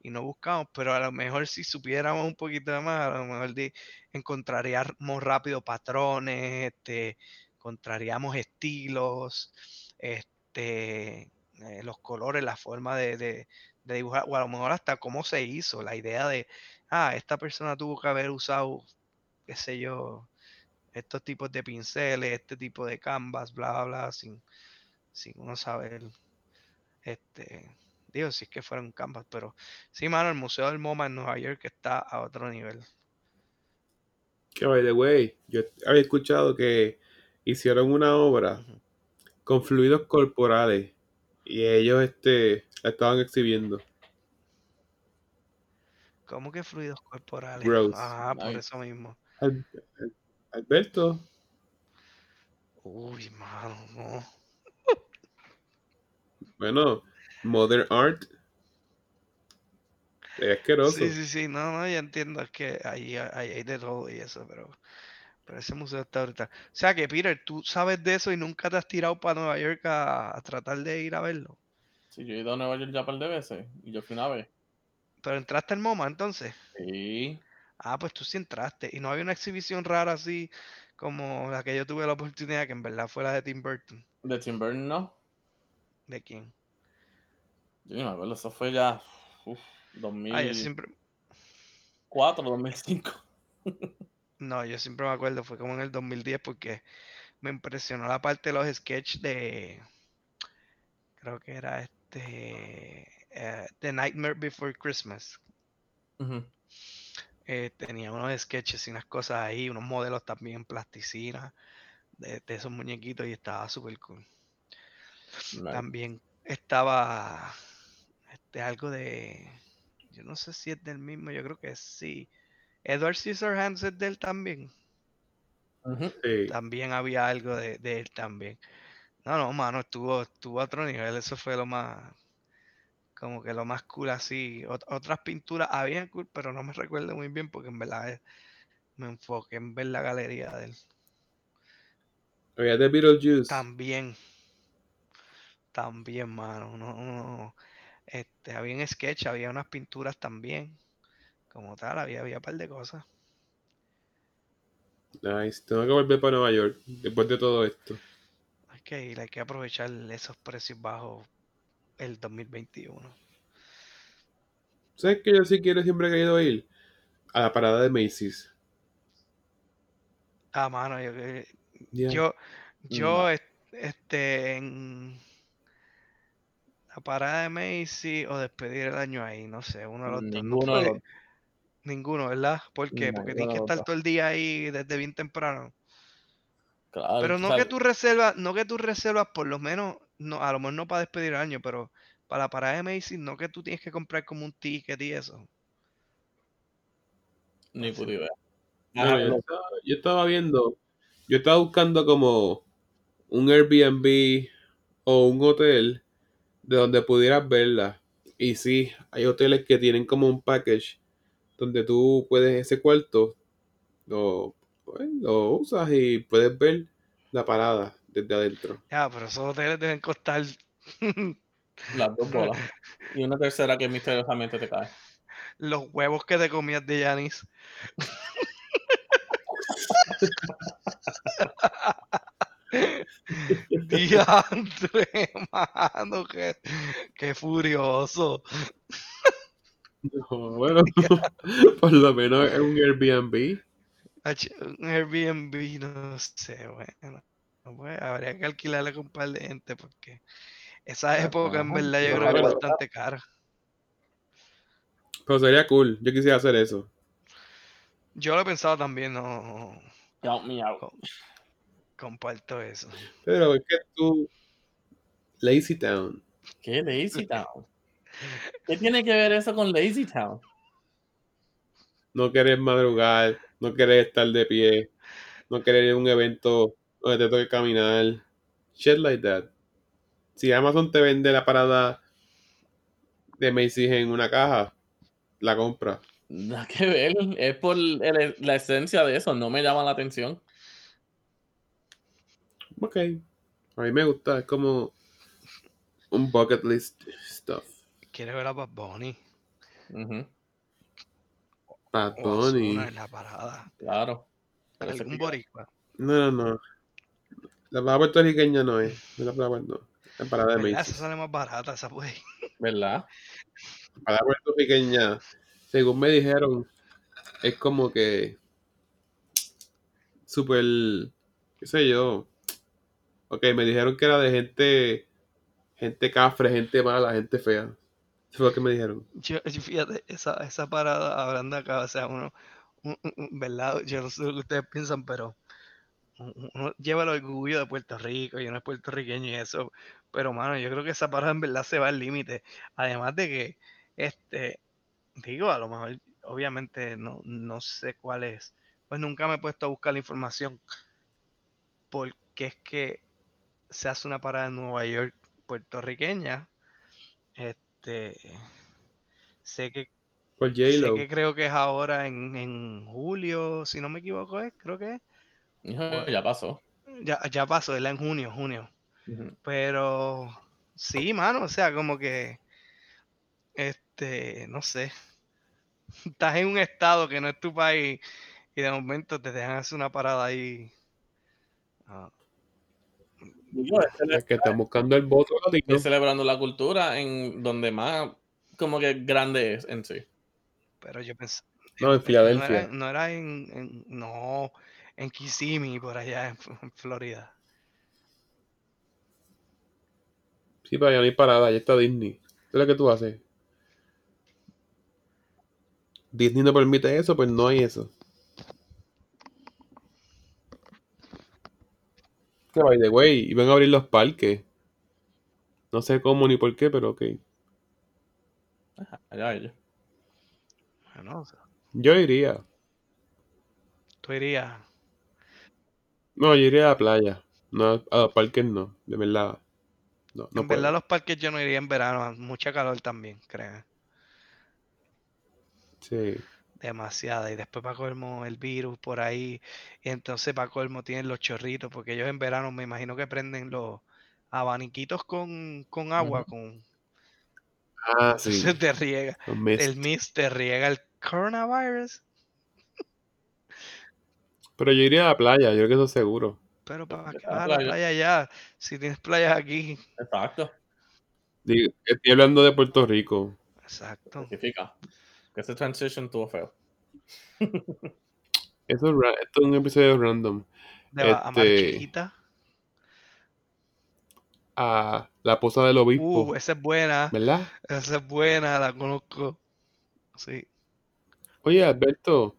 y no buscamos, pero a lo mejor si supiéramos un poquito más, a lo mejor encontraríamos rápido patrones, este, encontraríamos estilos, este, eh, los colores, la forma de, de- de dibujar, o a lo mejor hasta cómo se hizo, la idea de, ah, esta persona tuvo que haber usado, qué sé yo, estos tipos de pinceles, este tipo de canvas, bla, bla, bla, sin, sin uno saber, este, digo, si es que fuera un canvas, pero sí, mano, el Museo del MoMA en Nueva York está a otro nivel. Que by the way, yo había escuchado que hicieron una obra con fluidos corporales y ellos este la estaban exhibiendo. ¿Cómo que fluidos corporales? Gross. Ajá, por Nice. eso mismo. Al- Al- Alberto, Uy, mano, no. bueno, Modern Art. Es asqueroso. Sí, sí, sí, no, no, ya entiendo, es que ahí hay, hay de todo y eso, pero, pero ese museo está brutal. O sea que, Peter, tú sabes de eso y nunca te has tirado para Nueva York a, a tratar de ir a verlo. Sí, yo he ido a Nueva York ya un par de veces y yo fui una vez. Pero entraste al MoMA entonces. Sí. Ah, pues tú sí entraste. Y no había una exhibición rara así como la que yo tuve la oportunidad, que en verdad fue la de Tim Burton. De Tim Burton no. ¿De quién? Yo no me acuerdo, eso fue ya uf, Ah, yo 2004, siempre, 2005. (laughs) no, yo siempre me acuerdo, fue como en el 2010 porque me impresionó la parte de los sketches de, creo que era este, eh, The Nightmare Before Christmas. Eh, tenía unos sketches y unas cosas ahí, unos modelos también en plasticina de, de esos muñequitos y estaba súper cool. Nice. También estaba este, algo de. Yo no sé si es del mismo, yo creo que sí. Edward Scissorhands es de él también. Sí. También había algo de, de él también. No, no, mano, estuvo, estuvo a otro nivel. Eso fue lo más. Como que lo más cool así. Ot- otras pinturas habían cool, pero no me recuerdo muy bien porque en verdad eh, me enfoqué en ver la galería de él. Había de Beetlejuice. También. También, mano. No, no, Este, había un sketch, había unas pinturas también. Como tal, había, había un par de cosas. Nice. Tengo que volver para Nueva York después de todo esto. Hay que ir, hay que aprovechar esos precios bajos el 2021. ¿Sabes que yo sí quiero, siempre he querido ir? A la parada de Macy's. Ah, mano, yo, Yeah. yo, yo, es- este, en la parada de Macy o despedir el año ahí, no sé, uno de los dos. No Ninguno puede- los Ninguno, ¿verdad? ¿Por qué? No, Porque tienes que estar dos. todo el día ahí desde bien temprano. Claro, Pero no que tú reservas, no que tú reservas por lo menos, no, a lo mejor no para despedir el año, pero para la parada de Macy, no que tú tienes que comprar como un ticket y eso. Ni puta idea. Ajá, yo, estaba, yo estaba viendo, yo estaba buscando como un Airbnb o un hotel de donde pudieras verla. Y sí, hay hoteles que tienen como un package donde tú puedes ese cuarto, lo, pues, lo usas y puedes ver la parada desde adentro. Ya, pero esos hoteles deben costar (laughs) las dos bolas. Y una tercera que misteriosamente te cae. los huevos que te comías de Yanis. (laughs) (laughs) Diantre, (laughs) mano, qué, qué furioso. No, bueno, (laughs) por lo menos es un Airbnb. Un Airbnb, no sé, bueno. No, pues, habría que alquilarle con un par de gente porque esa época en verdad yo creo que es bastante cara. Pero sería cool, yo quisiera hacer eso. Yo lo he pensado también, no Count me out. Comparto eso. Pero es que tú, Lazy Town. ¿Qué Lazy Town? ¿Qué tiene que ver eso con Lazy Town? no querer madrugar, no querer estar de pie, no querer ir a un evento donde te toque caminar, shit like that. Si Amazon te vende la parada de Macy's en una caja, la compra. Nada que ver. Es por el- la esencia de eso. No me llama la atención. Ok. A mí me gusta, es como un bucket list stuff. ¿Quieres ver a Bad Bunny? Ujú, Bad O a Ozuna Bunny. en la parada. claro. Algún boricua. No, no, no. La parada puertorriqueña no es. No es la parada, no. La parada de ¿Verdad? Esa sale más barata, esa puede ir. ¿Verdad? La parada puertorriqueña, según me dijeron, es como que súper, qué sé yo. Ok, me dijeron que era de gente, gente cafre, gente mala, gente fea. Eso fue lo que me dijeron. Yo, fíjate, esa, esa parada hablando acá, o sea, uno, un- un- un- ¿verdad? Yo no sé lo que ustedes piensan, pero un- uno lleva el orgullo de Puerto Rico y uno es puertorriqueño y eso, pero mano, yo creo que esa parada en verdad se va al límite. Además de que, este, digo, a lo mejor, obviamente no, no sé cuál es, pues nunca me he puesto a buscar la información porque es que se hace una parada en Nueva York puertorriqueña. Este, sé que Por Sé que creo que es ahora en, en julio, si no me equivoco, es, creo que es. Hijo, Bueno. ya pasó. Ya, ya pasó, ¿verdad? En junio, junio. Pero sí, mano, o sea, como que, este, no sé. (laughs) Estás en un estado que no es tu país y de momento te dejan hacer una parada ahí. Ah, Digo, es cele- Es que están buscando el voto latino. es celebrando la cultura en donde más como que grande es en sí. pero yo pensé, No, en no era, Filadelfia. no era en, en- no, en Kissimmee, por allá en, en Florida. Sí, pero ya no hay parada, ya está Disney. ¿Qué es lo que tú haces? Disney no permite eso, pues no hay eso. Que by the way, iban a abrir los parques. No sé cómo ni por qué, pero ok. Allá ellos. Bueno, o sea, Yo iría. tú irías. No, yo iría a la playa. No, a los parques no, de verdad. No, no en verdad los parques yo no iría en verano, mucha calor también, creo. Sí. Demasiada. Y después para colmo el virus por ahí. Y entonces para colmo tienen los chorritos, porque ellos en verano me imagino que prenden los abaniquitos con, con agua, con Ah, (laughs) sí. entonces te riega. Mist. El mist te riega el coronavirus. Pero yo iría a la playa, yo creo que eso es seguro. Pero para qué a la vas a la playa. ya, si tienes playas aquí. Exacto. Digo, estoy hablando de Puerto Rico. Exacto. Significa que ese transition estuvo feo. Eso es esto es un episodio random. De Este- Chiquita. A la posa del obispo, Uh, esa es buena. ¿verdad? Esa es buena, la conozco. Sí. Oye, Alberto,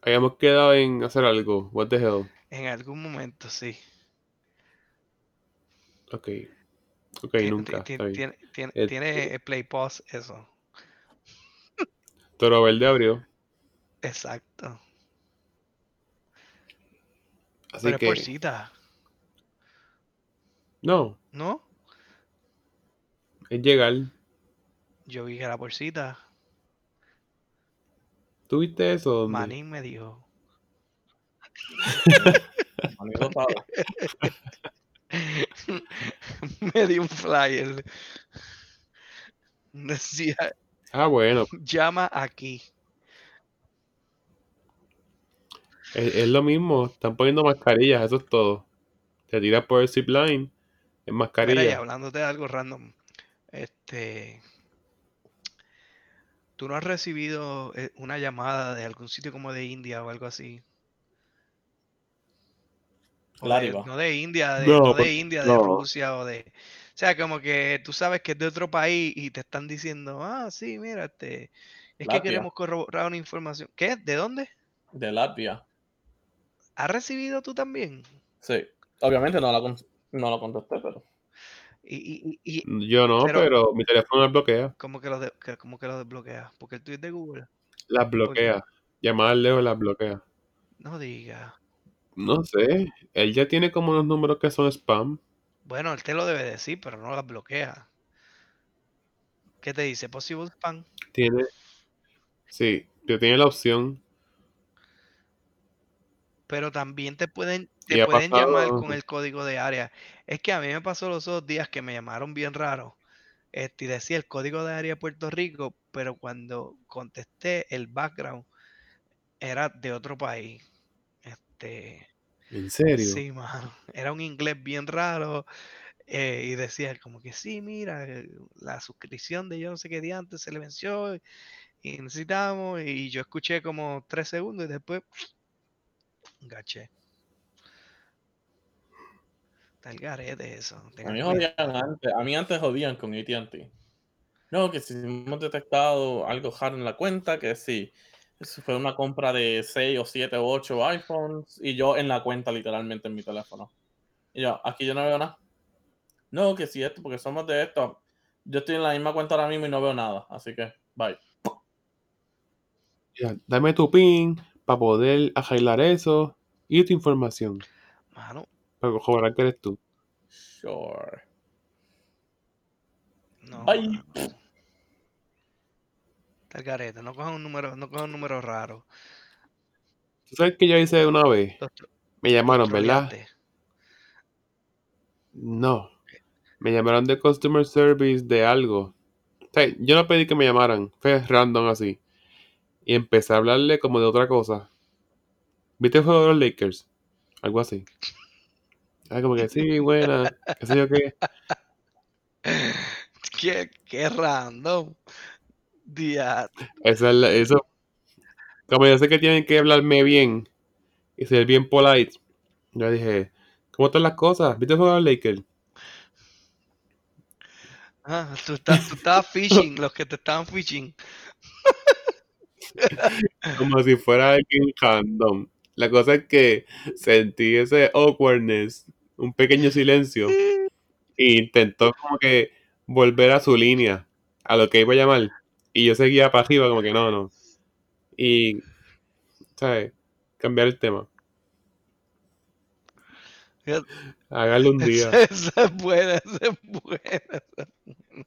habíamos quedado en hacer algo. What the hell? En algún momento, sí. Ok. Ok, nunca. Tiene, tiene, Este- tiene play pause, eso. Toro Verde abrió. Exacto. Así Pero es por que, cita, no, ¿no? es llegar. Yo vi que era por cita. ¿Tú viste eso? ¿Dónde? Manín me dijo. (laughs) Me dio un flyer. Decía, Ah, bueno, llama aquí. es, es lo mismo. Están poniendo mascarillas, eso es todo. Te tiras por el zipline, en Mira, y mascarilla. hablándote de algo random. Este. ¿Tú no has recibido eh, una llamada de algún sitio como de India o algo así? O de- no de India, de, No, no de India, de no. Rusia o de. O sea, como que tú sabes que es de otro país y te están diciendo, ah, sí, mira, este. Es que queremos corroborar una información. ¿Qué? ¿De dónde? De Latvia. ¿Has recibido tú también? Sí. Obviamente no, la no lo contesté, pero. Y, y, y, y Yo no, Pero- pero, mi teléfono las bloquea. como que lo de- que- como que lo desbloqueas. Porque el tuyo es de Google. Las bloquea. Llamadas lejos las bloquea. No diga. No sé. Él ya tiene como unos números que son spam. Bueno, él te lo debe decir, pero no las bloquea. ¿Qué te dice? Possible spam. Tiene. Sí, pero tiene la opción. Pero también te pueden, te pueden llamar con el código de área. Es que a mí me pasó los dos días que me llamaron bien raro. Este, y decía el código de área de Puerto Rico, pero cuando contesté el background era de otro país. Este, ¿En serio? sí, mano. Era un inglés bien raro. eh, y decía como que sí, mira, eh, la suscripción de yo no sé qué día antes se le venció y necesitamos. Y yo escuché como tres segundos y después (sniffs) gaché. El garete eso. A mí jodían antes. A mí antes jodían con ATT. No, que si hemos detectado algo raro en la cuenta, que sí. Fue una compra de 6 o 7 o 8 iPhones y yo en la cuenta literalmente en mi teléfono. Y yo, aquí yo no veo nada. No, que si esto, porque somos de esto. Yo estoy en la misma cuenta ahora mismo y no veo nada. Así que, bye. Ya, dame tu pin para poder arreglar eso y tu información. Mano, Para corroborar que eres tú. Sure. no. Bye. mano. Está el garete. No cojan un número, no cojan un número raro. ¿Tú sabes que yo hice una vez? Me llamaron, ¿verdad? No. Me llamaron de customer service de algo. O sea, yo no pedí que me llamaran. Fue random así. Y empecé a hablarle como de otra cosa. ¿Viste el juego de los Lakers? Algo así. Ah, como que sí, buena. ¿Qué sé yo qué? (laughs) Qué, qué random. Día. Esa es la- eso. Como yo sé que tienen que hablarme bien y ser bien polite, yo dije, ¿cómo están las cosas? ¿Viste de los Lakers? Ah, tú, estás, tú estabas fishing, los que te estaban fishing. (laughs) Como si fuera alguien random. La cosa es que sentí ese awkwardness, un pequeño silencio, e intentó como que volver a su línea, a lo que iba a llamar. Y yo seguía para arriba, como que no, no. Y, ¿sabes? Cambiar el tema. Hágalo un día. Esa, esa es buena, esa es buena. esa es buena.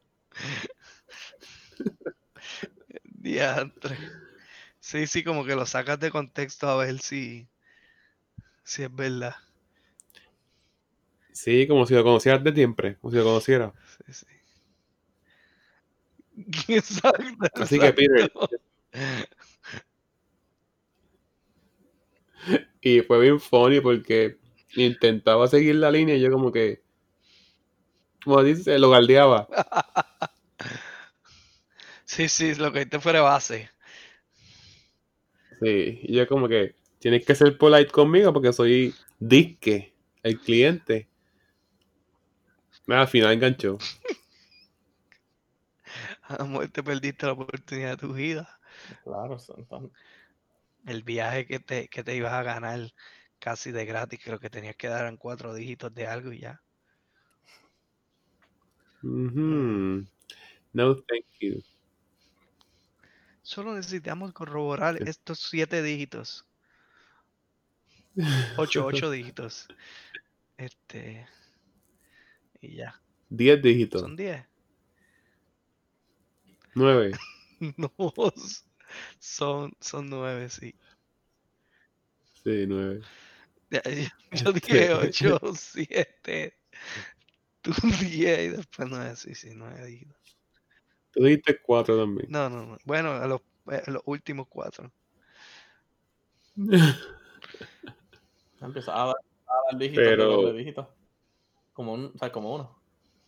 Diantre. Sí, sí, como que lo sacas de contexto a ver si, si es verdad. Sí, como si lo conocieras de siempre, como si lo conociera. Sí, sí. (laughs) Exacto, Así que, Peter. Y fue bien funny porque intentaba seguir la línea y yo como que, como dice, lo galdeaba. (laughs) Sí, sí, lo que te fuera base. Sí, y yo como que, tienes que ser polite conmigo porque soy disque, el cliente. Nada, al final enganchó. (laughs) A lo mejor te perdiste la oportunidad de tu vida. Claro, tan- El viaje que te, que te ibas a ganar casi de gratis, que lo que tenías que dar eran cuatro dígitos de algo y ya. Ujú. No, thank you. Solo necesitamos corroborar estos siete dígitos. (laughs) Ocho, ocho dígitos. Este. Y ya. Diez dígitos. Son diez. Nueve. (laughs) No. Son, son nueve, sí. Sí, nueve. Yo, (laughs) yo dije Este- ocho, siete. Tú diez y después nueve, sí, sí, nueve dígitos. Tú dijiste cuatro también. No, no, no. Bueno, a los, eh, a los últimos cuatro. (laughs) Empieza a dar, a dar dígitos Pero- de doble dígito. Como, un, o sea, como uno.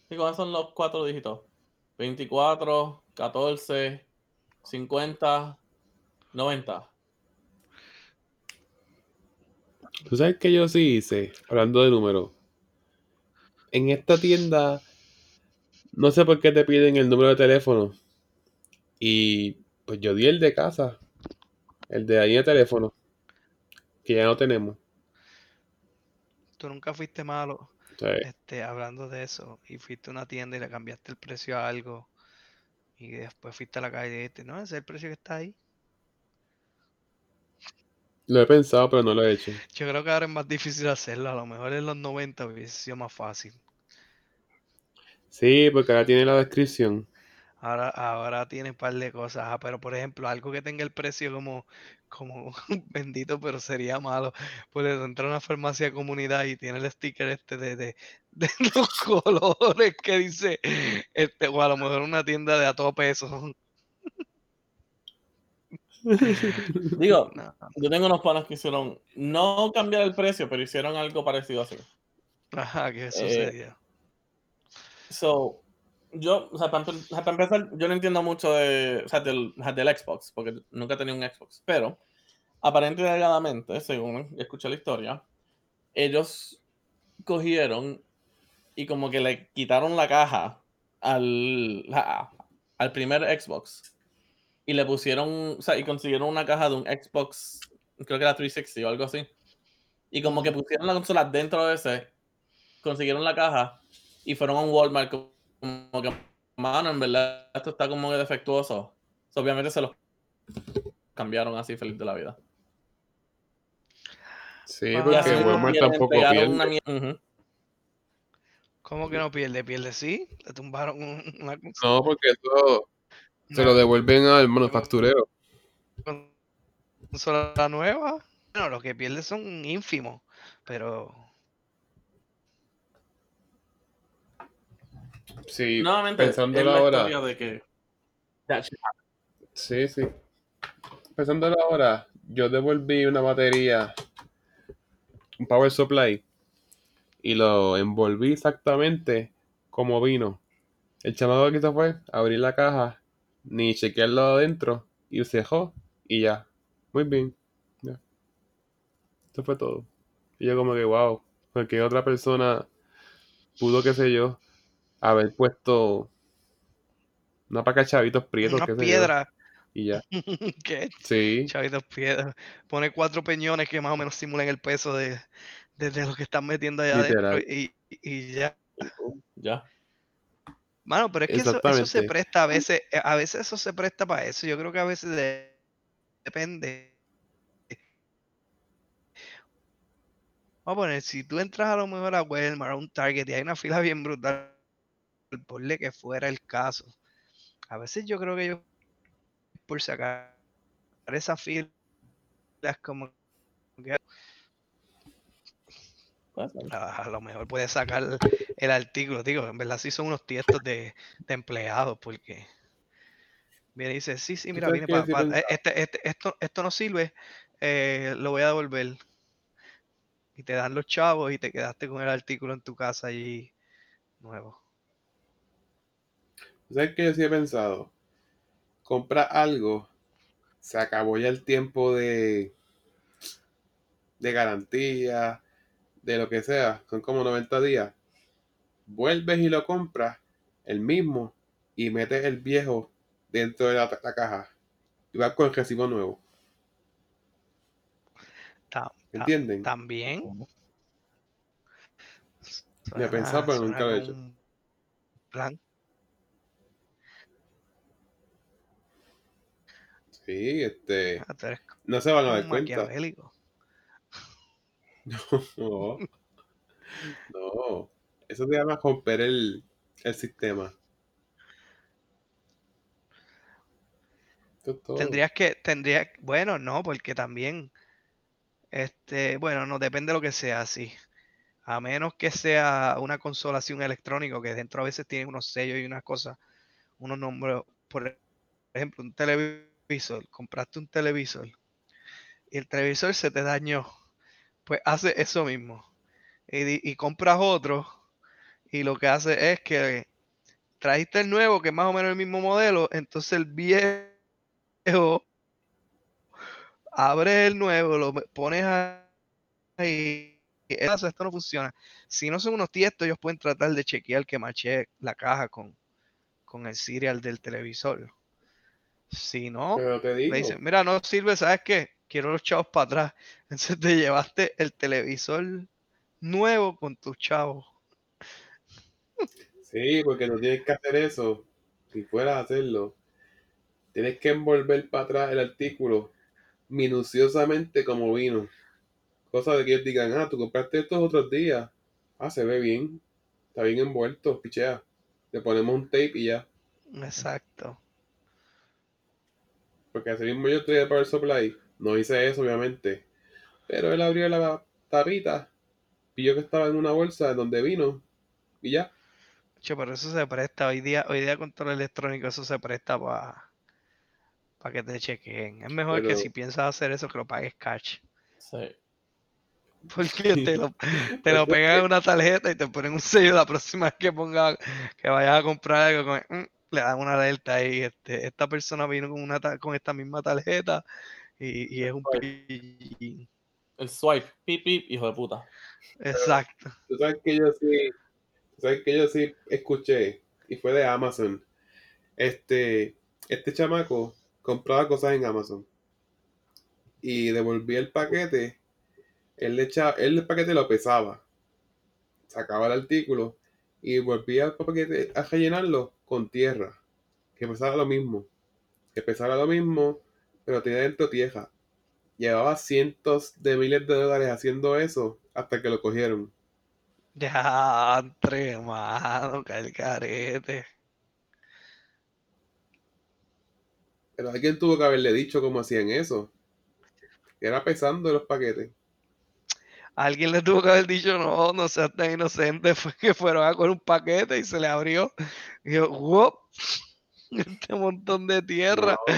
¿Y cuáles son los cuatro dígitos? 24, 14, 50, 90. Tú sabes que yo sí hice, hablando de números. En esta tienda, no sé por qué te piden el número de teléfono. Y pues yo di el de casa, el de ahí de teléfono, que ya no tenemos. Tú nunca fuiste malo. Este, hablando de eso, y fuiste a una tienda y le cambiaste el precio a algo, y después fuiste a la calle y dijiste, no, ese es el precio que está ahí. lo he pensado, pero no lo he hecho. Yo creo que ahora es más difícil hacerlo, a lo mejor en los 90 hubiese sido más fácil. Sí, porque ahora tiene la descripción. Ahora, ahora tiene un par de cosas, ajá, pero por ejemplo, algo que tenga el precio como, como (laughs) bendito, pero sería malo. Pues entrar a una farmacia de comunidad y tiene el sticker este de, de, (laughs) de los colores que dice, este, o a lo mejor una tienda de a todo peso. (laughs) Digo, No, yo tengo unos panas que hicieron, no cambiar el precio, pero hicieron algo parecido así. Ajá, ¿qué Eh, sucedió? So, yo, o sea, para, empezar, yo no entiendo mucho de, o sea, del, del Xbox, porque nunca he tenido un Xbox, pero aparentemente, según escuché la historia, ellos cogieron y como que le quitaron la caja al, al primer Xbox y le pusieron, o sea, y consiguieron una caja de un Xbox, creo que era 360 o algo así, y como que pusieron la consola dentro de ese, consiguieron la caja y fueron a un Walmart como que, mano, en verdad esto está como que defectuoso. So, obviamente se los cambiaron así feliz de la vida. Sí, Ah, porque Walmart tampoco pierde. una. ¿Cómo que no pierde? Pierde sí, le tumbaron un- una No, porque eso se lo devuelven al manufacturero. consola nueva. Bueno, lo que pierde son ínfimos, pero Sí, Nuevamente, la ahora. historia de que Sí, sí. Pensándolo ahora, yo devolví una batería, un power supply, y lo envolví exactamente como vino. El chamado que hizo fue abrir la caja, ni chequearlo adentro, y se dejó, y ya. Muy bien. Ya. Eso fue todo. Y yo como que, wow, porque otra persona pudo, qué sé yo, haber puesto una paca de chavitos prietos, una qué piedra y ya. (laughs) que Sí. chavitos piedra. Pone cuatro peñones que más o menos simulan el peso de, de, de lo que están metiendo allá adentro y, y ya. Ya. Mano, pero es que eso, eso se presta a veces, eh, a veces eso se presta para eso. Yo creo que a veces de- depende. Vamos a poner, si tú entras a lo mejor a Walmart, a un Target y hay una fila bien brutal, ponle que fuera el caso. A veces yo creo que ellos, por sacar esa fila, es como que a, lo mejor puede sacar el artículo, digo, en verdad sí son unos tiestos de, de empleados, porque viene y dice, sí, sí, mira, viene para, pensaba? este, este, esto, esto no sirve, eh, lo voy a devolver. Y te dan los chavos y te quedaste con el artículo en tu casa allí nuevo. ¿Sabes qué yo sí he pensado? Compra algo, se acabó ya el tiempo de, de garantía, de lo que sea, son como 90 días. Vuelves y lo compras el mismo y metes el viejo dentro de la, la caja y vas con el recibo nuevo. Ta- ta- ¿Entienden? También. Me he pensado, pero nunca lo he hecho. un Plan. Sí, este, Ah, no se van a dar cuenta. (laughs) No, no, eso se llama romper el, el sistema. Es. Tendrías que, tendría, bueno, no, porque también, este, bueno, no depende de lo que sea así. A menos que sea una consola así, un electrónico, que dentro a veces tiene unos sellos y unas cosas, unos nombres, por ejemplo, un televisor, compraste un televisor y el televisor se te dañó, pues hace eso mismo. Y, y compras otro y lo que hace es que trajiste el nuevo, que es más o menos el mismo modelo, entonces el viejo abres el nuevo, lo pones ahí. esto no funciona. Si no son unos tiestos, ellos pueden tratar de chequear que mache la caja con, con el serial del televisor. Si no, le dicen, mira, no sirve, ¿sabes qué? Quiero los chavos para atrás. (laughs) Entonces te llevaste el televisor nuevo con tus chavos. sí, porque no tienes que hacer eso. Si fueras a hacerlo, tienes que envolver para atrás el artículo minuciosamente como vino. Cosa de que ellos digan, ah, tú compraste estos otros días. Ah, se ve bien. Está bien envuelto, pichea. Le ponemos un tape y ya. Exacto. Porque así mismo yo estoy de Power Supply. No hice eso, obviamente. Pero él abrió la tapita, pilló que estaba en una bolsa donde vino y ya. Che, pero eso se presta. Hoy día, hoy día con todo lo electrónico, eso se presta para que te chequeen. Es mejor que si piensas hacer eso, que lo pagues cash. Sí. Porque te lo, (laughs) te lo pegan en una tarjeta y te ponen un sello la próxima vez que ponga, que vayas a comprar algo, con- mm, le dan una alerta ahí. Este, esta persona vino con una ta- con esta misma tarjeta y, y es un pillín. El swipe, pip, pip, hijo de puta. Exacto. Tú sabes que yo sí, tú sabes que yo sí escuché y fue de Amazon. Este, este chamaco compraba cosas en Amazon y devolvía el paquete. Él le echaba, él el paquete lo pesaba, sacaba el artículo y volvía el paquete a rellenarlo con tierra, que pesara lo mismo, que pesara lo mismo, pero tenía dentro tierra. Llevaba cientos de miles de dólares haciendo eso hasta que lo cogieron. Ya, entre mano, carete. Pero alguien tuvo que haberle dicho cómo hacían eso. Era pesando los paquetes. Alguien le tuvo que haber dicho, no, no seas tan inocente, (laughs) fue que fueron a coger un paquete y se le abrió. Y yo, ¡wop! (laughs) Este montón de tierra. No.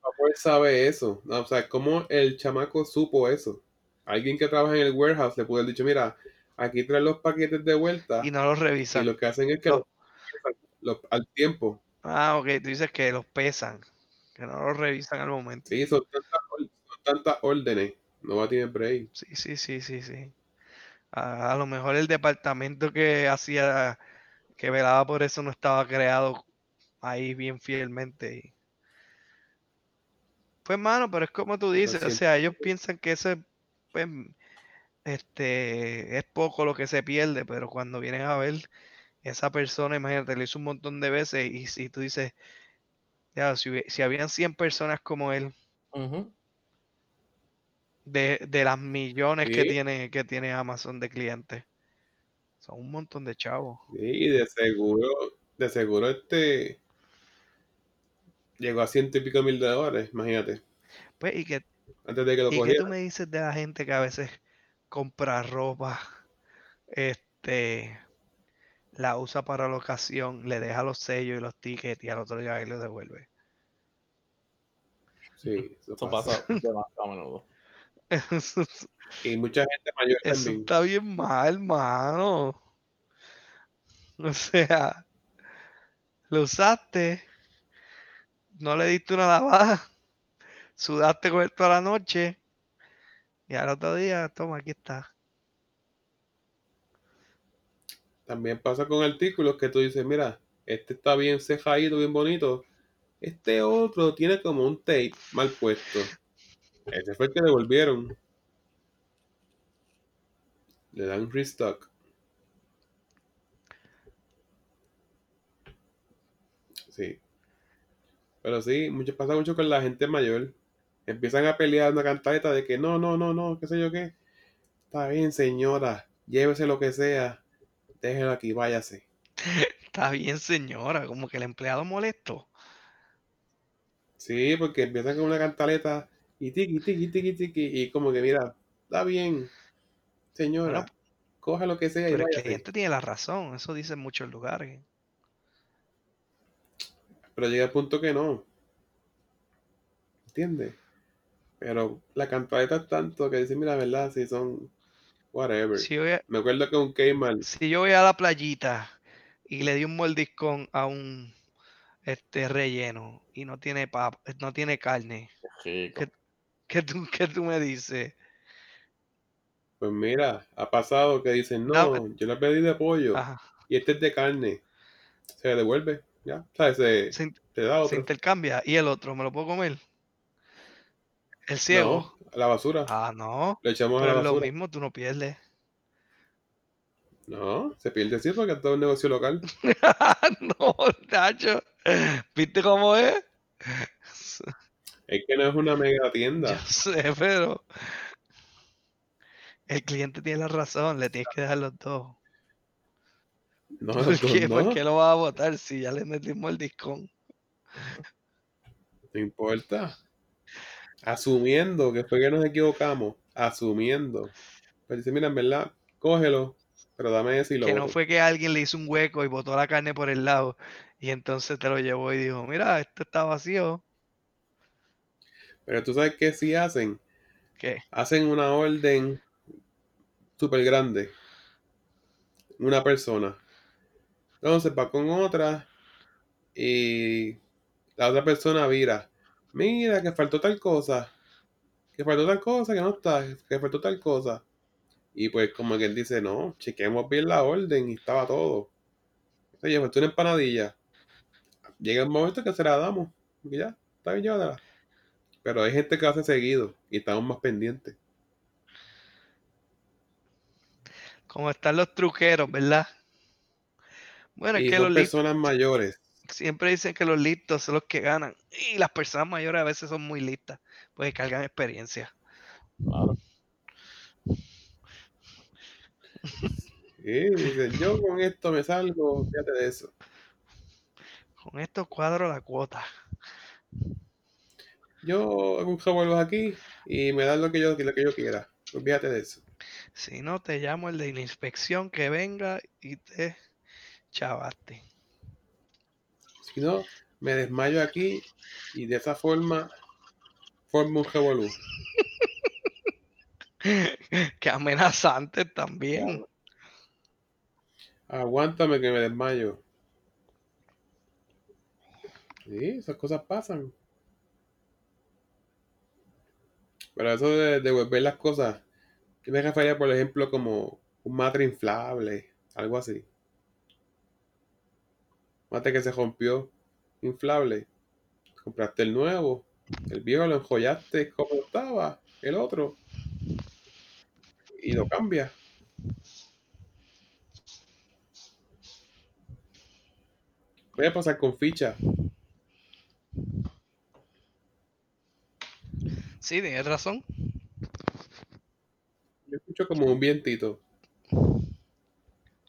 ¿Cómo él sabe eso? No, o sea, ¿cómo el chamaco supo eso? Alguien que trabaja en el warehouse le pudo haber dicho, mira, aquí traen los paquetes de vuelta Y no lo y revisan. lo que hacen es que No. los pesan los- al tiempo. Ah, ok, tú dices que los pesan, que no los revisan al momento. Sí, son tantas, or- son tantas órdenes. No va a tener break. Sí, sí, sí, sí, sí. A, a lo mejor el departamento que hacía, que velaba por eso no estaba creado ahí bien fielmente. y- Pues, mano, pero es como tú dices, o sea, ellos piensan que eso es, pues, este, es poco lo que se pierde, pero cuando vienen a ver, esa persona, imagínate, lo hizo un montón de veces y si tú dices, ya, si, si habían 100 personas como él, Ujú. De, de las millones que tiene, que tiene Amazon de clientes. Son un montón de chavos. Sí, de seguro, de seguro este llegó a ciento y pico mil de dólares, imagínate, Pues, ¿y qué, antes de que lo y qué tú me dices de la gente que a veces compra ropa, este, la usa para la ocasión, le deja los sellos y los tickets y al otro día ahí lo devuelve? Sí, eso Eso pasa. pasa demasiado a menudo. (laughs) Y mucha gente mayor eso también. está bien mal, mano. O sea, lo usaste, no le diste una lavada, sudaste con él toda la noche y al otro día, toma, aquí está. También pasa con artículos que tú dices, mira, este está bien cejadito, bien bonito. Este otro tiene como un tape mal puesto. Ese fue el que devolvieron. Le dan restock. Sí. Pero sí, mucho, pasa mucho con la gente mayor. Empiezan a pelear una cantaleta de que no, no, no, no, qué sé yo qué. Está bien, señora. Llévese lo que sea. Déjelo aquí, váyase. (laughs) Está bien, señora, como que el empleado molesto. Sí, porque empiezan con una cantaleta y tiki, tiki, tiki, tiki. Y como que, mira, está bien, señora. Bueno, coja lo que sea y Pero el váyase. cliente tiene la razón, eso dice en muchos lugares. Pero llega el punto que no. ¿Entiendes? Pero la cantaleta es tanto que dice, mira, verdad, si son whatever. Si a, Me acuerdo que un Kmart, si yo voy a la playita y le di un mordiscón a un este relleno y no tiene pap, no tiene carne, Chico. ¿Qué- ¿qué tú, qué tú me dices? pues mira, ha pasado que dicen, no, Dame- yo le pedí de pollo Ajá, y este es de carne. Se devuelve, ya, ¿sabes? Se, se, se da se otro. intercambia y el otro, ¿me lo puedo comer? El ciego. No, a la basura. Ah, no. Lo echamos a Pero la es lo basura. mismo, tú no pierdes. No, se pierde así porque es todo un negocio local. (laughs) no, Nacho. ¿Viste cómo es? Es que no es una mega (laughs) Yo tienda. sé, pero el cliente tiene la razón, le tienes que dejar los dos. No, ¿Por los dos qué? ¿Por qué lo vas a votar si ya le metimos el discón? no importa. Asumiendo que fue que nos equivocamos. Asumiendo. Pues dice, mira, en verdad, cógelo, pero dame ese y lo Que no fue que alguien le hizo un hueco y botó la carne por el lado y entonces te lo llevó y dijo, mira, esto está vacío. Pero tú sabes qué sí hacen. ¿Qué? Hacen una orden súper grande. Una persona. Entonces va con otra y la otra persona vira. Mira, que faltó tal cosa. Que faltó tal cosa, que no está. Que faltó tal cosa. Y pues como que él dice, no, chequeemos bien la orden y estaba todo. Oye, faltó una empanadilla. Llega el momento que se la damos. Y ya, está bien, llévatela. Pero hay gente que hace seguido y estamos más pendientes. Como están los truqueros, ¿verdad? Bueno, es Y que son los listos, personas mayores. siempre dicen que los listos son los que ganan. Y las personas mayores a veces son muy listas, pues cargan experiencia. Claro. Sí, dicen, yo con esto me salgo, fíjate de eso. Con esto cuadro la cuota. Yo hago un aquí y me dan lo que yo, lo que yo quiera. Olvídate de eso. Si no, te llamo el de la inspección que venga y te chavaste. Si no, me desmayo aquí y de esa forma formo un revolú. (laughs) Qué amenazante también. Aguántame que me desmayo. Sí, esas cosas pasan. Pero eso de devolver las cosas, yo me refería, por ejemplo, como un matre inflable, algo así. Mate que se rompió, inflable. Compraste el nuevo, el viejo lo enjollaste como estaba, el otro. Y lo cambias. Puede pasar con ficha. Sí, tienes razón. Yo escucho como un vientito.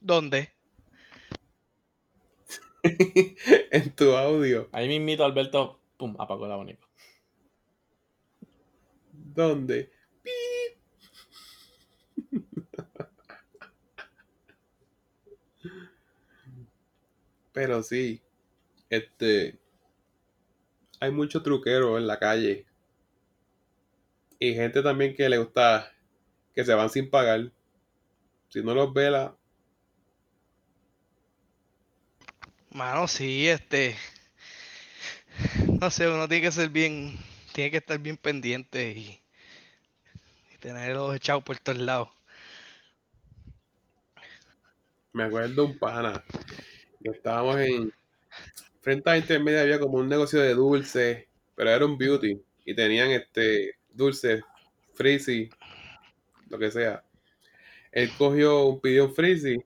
¿Dónde? (laughs) en tu audio. Ahí mismito Alberto, pum, apagó el abanico. ¿Dónde? Pero sí, este, hay mucho truquero en la calle Y gente también que le gusta que se van sin pagar. Si no los vela, Mano, sí, este. No sé, uno tiene que ser bien. Tiene que estar bien pendiente y. y tener los echados por todos lados. me acuerdo de un pana. Que estábamos en. Frente a intermedia había como un negocio de dulces, pero era un beauty. Y tenían este dulces, frizzy, lo que sea. Él cogió un pidió un frizzy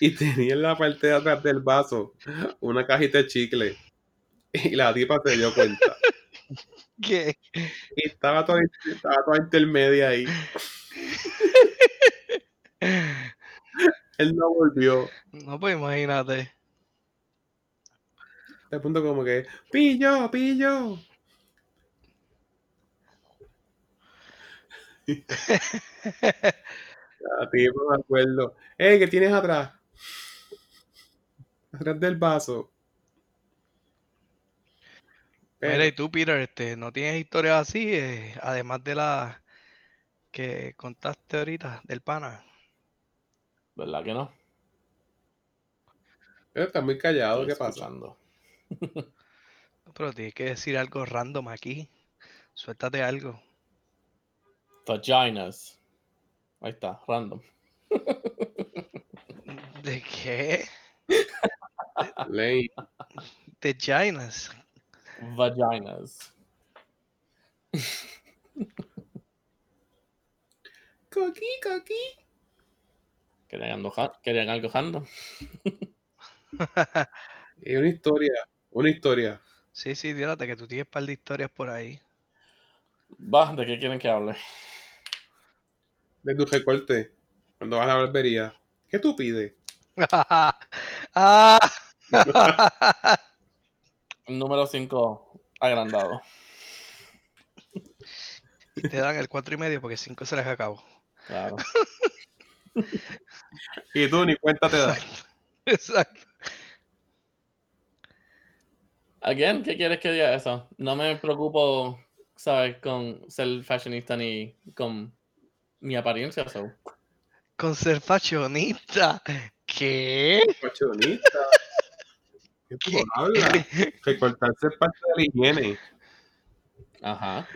y (laughs) tenía en la parte de atrás del vaso una cajita de chicle. Y la tipa se dio cuenta. (laughs) ¿Qué? Y estaba toda, estaba toda intermedia ahí. Él no volvió. No, pues imagínate. De punto como que, pillo, pillo. La tipa me acuerdo. ¡Ey, qué tienes atrás! Atrás del vaso. Pero- Mira, y tú, Peter, este, ¿no tienes historias así? eh, además de la que contaste ahorita, del pana. ¿Verdad que no? pero está muy callado, Estoy ¿qué pasa? escuchando. (laughs) Pero tienes que decir algo random aquí. Suéltate algo. Vaginas. Ahí está, random. ¿De qué? Ley. De Ginas. Vaginas. Coqui, coqui. ¿Querían algo, querían algo random? Y una historia, una historia. Sí, sí, dígate que tú tienes un par de historias por ahí. Va, ¿de qué quieren que hable? De tu recorte. Cuando vas a la barbería. ¿Qué tú pides? (laughs) ah. (laughs) Número 5, agrandado. Y te dan el cuatro y medio porque cinco se les acabó. Claro. (laughs) Y tú ni cuenta te das. Exacto. Again, ¿qué quieres que diga eso? No me preocupo, ¿sabes? Con ser fashionista ni con mi apariencia. So. Con ser fashionista. ¿Qué? Fashionista. ¿Qué tú hablas? Recortarse es parte de la higiene. Ajá.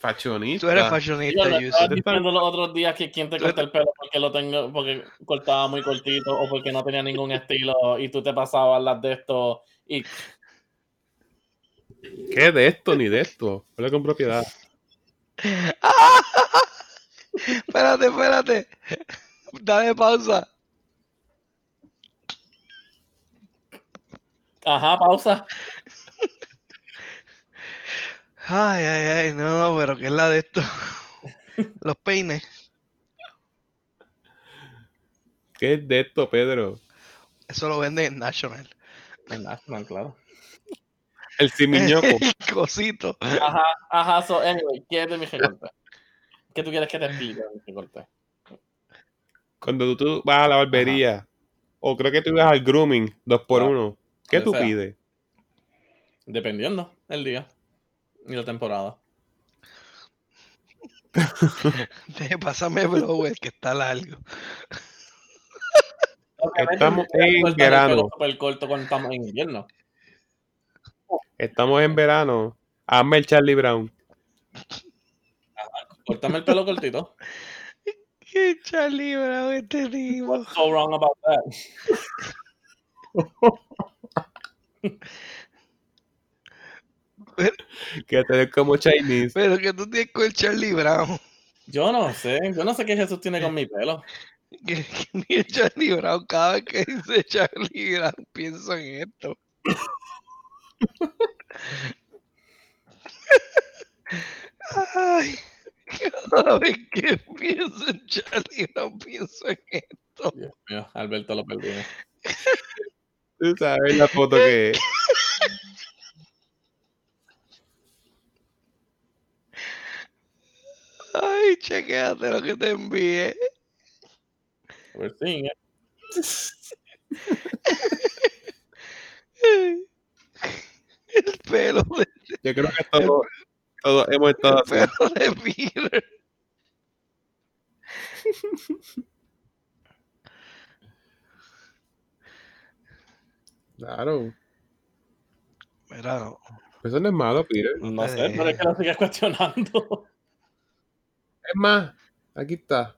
Fashionista. Tú eres Yo fashionista, le Yusuf. estaba diciendo los otros días que quien te corta el pelo porque lo tengo, porque cortaba muy cortito o porque no tenía ningún estilo y tú te pasabas las de esto y ¿Qué de esto ni de esto? Habla con propiedad. (laughs) espérate, espérate. Dame pausa. ajá, pausa. Ay, ay, ay, no, pero ¿qué es la de esto? Los peines. ¿Qué es de esto, Pedro? Eso lo venden en National. En National, claro. El simiñoco. (laughs) El cosito. Ajá, ajá, so anyway, ¿qué es de mi recorte? ¿Qué tú quieres que te explique de mi recorte? Cuando tú, tú vas a la barbería, o creo que tú ibas al grooming, dos por Claro. uno, ¿qué tú sea. pides? Dependiendo el día y la temporada. Deje, Pásame blower que está largo. Estamos Obviamente, en verano. súper corto cuando estamos en invierno. Estamos en verano. Hazme el Charlie Brown. Cortame el pelo cortito. (laughs) Qué Charlie Brown este tipo. What's so wrong about that? (laughs) Que te ves como Chinese. Pero que tú tienes con el Charlie Brown. Yo no sé, yo no sé qué Jesús tiene con mi pelo. Que, que ni el Charlie Brown, cada vez que dice Charlie Brown, pienso en esto. Ay, cada vez que pienso en Charlie Brown, pienso en esto. Dios mío, Alberto lo perdimos. Tú sabes la foto que Ay, chequéate lo que te envié. We're seeing it. El pelo de yo creo que Todos hemos estado así. Pero de Peter. Claro. Mira, no. Eso no es malo, Peter. No sé, Eh. pero es que lo sigues cuestionando. Es más, aquí está.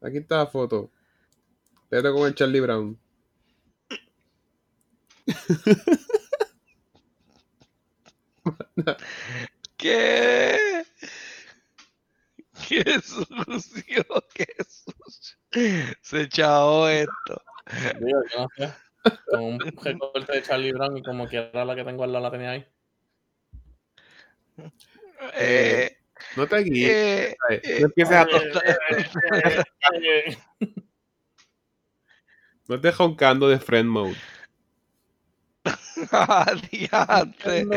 Aquí está la foto. Pero con el Charlie Brown. (laughs) ¿Qué? Qué sucio, qué sucio. Se echó esto. Digo, yo no sé. Con un recorte de Charlie Brown y como que era la que tengo al lado la tenía ahí. Eh, No te guíes. eh, eh, No empieces a Eh, No estés roncando de friend mode. (laughs) Adiante. No,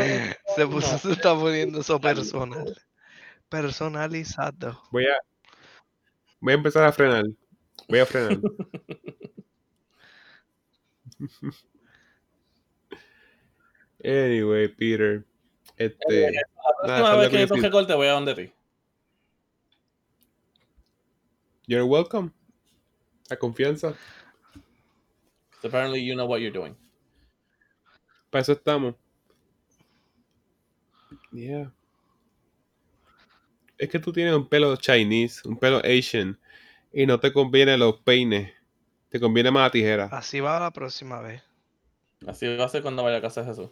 Se puso, se está poniendo eso personal. Personalizado. Voy a. Voy a empezar a frenar. Voy a frenar. (laughs) anyway, Peter. Este. La próxima vez que yo toque recorte voy a donde ti. You're welcome. La confianza. So apparently you know what you're doing. Para eso estamos. Yeah. Es que tú tienes un pelo Chinese, un pelo Asian, y no te conviene los peines. Te conviene más la tijera. Así va la próxima vez. Así va a ser cuando vaya a casa de Jesús.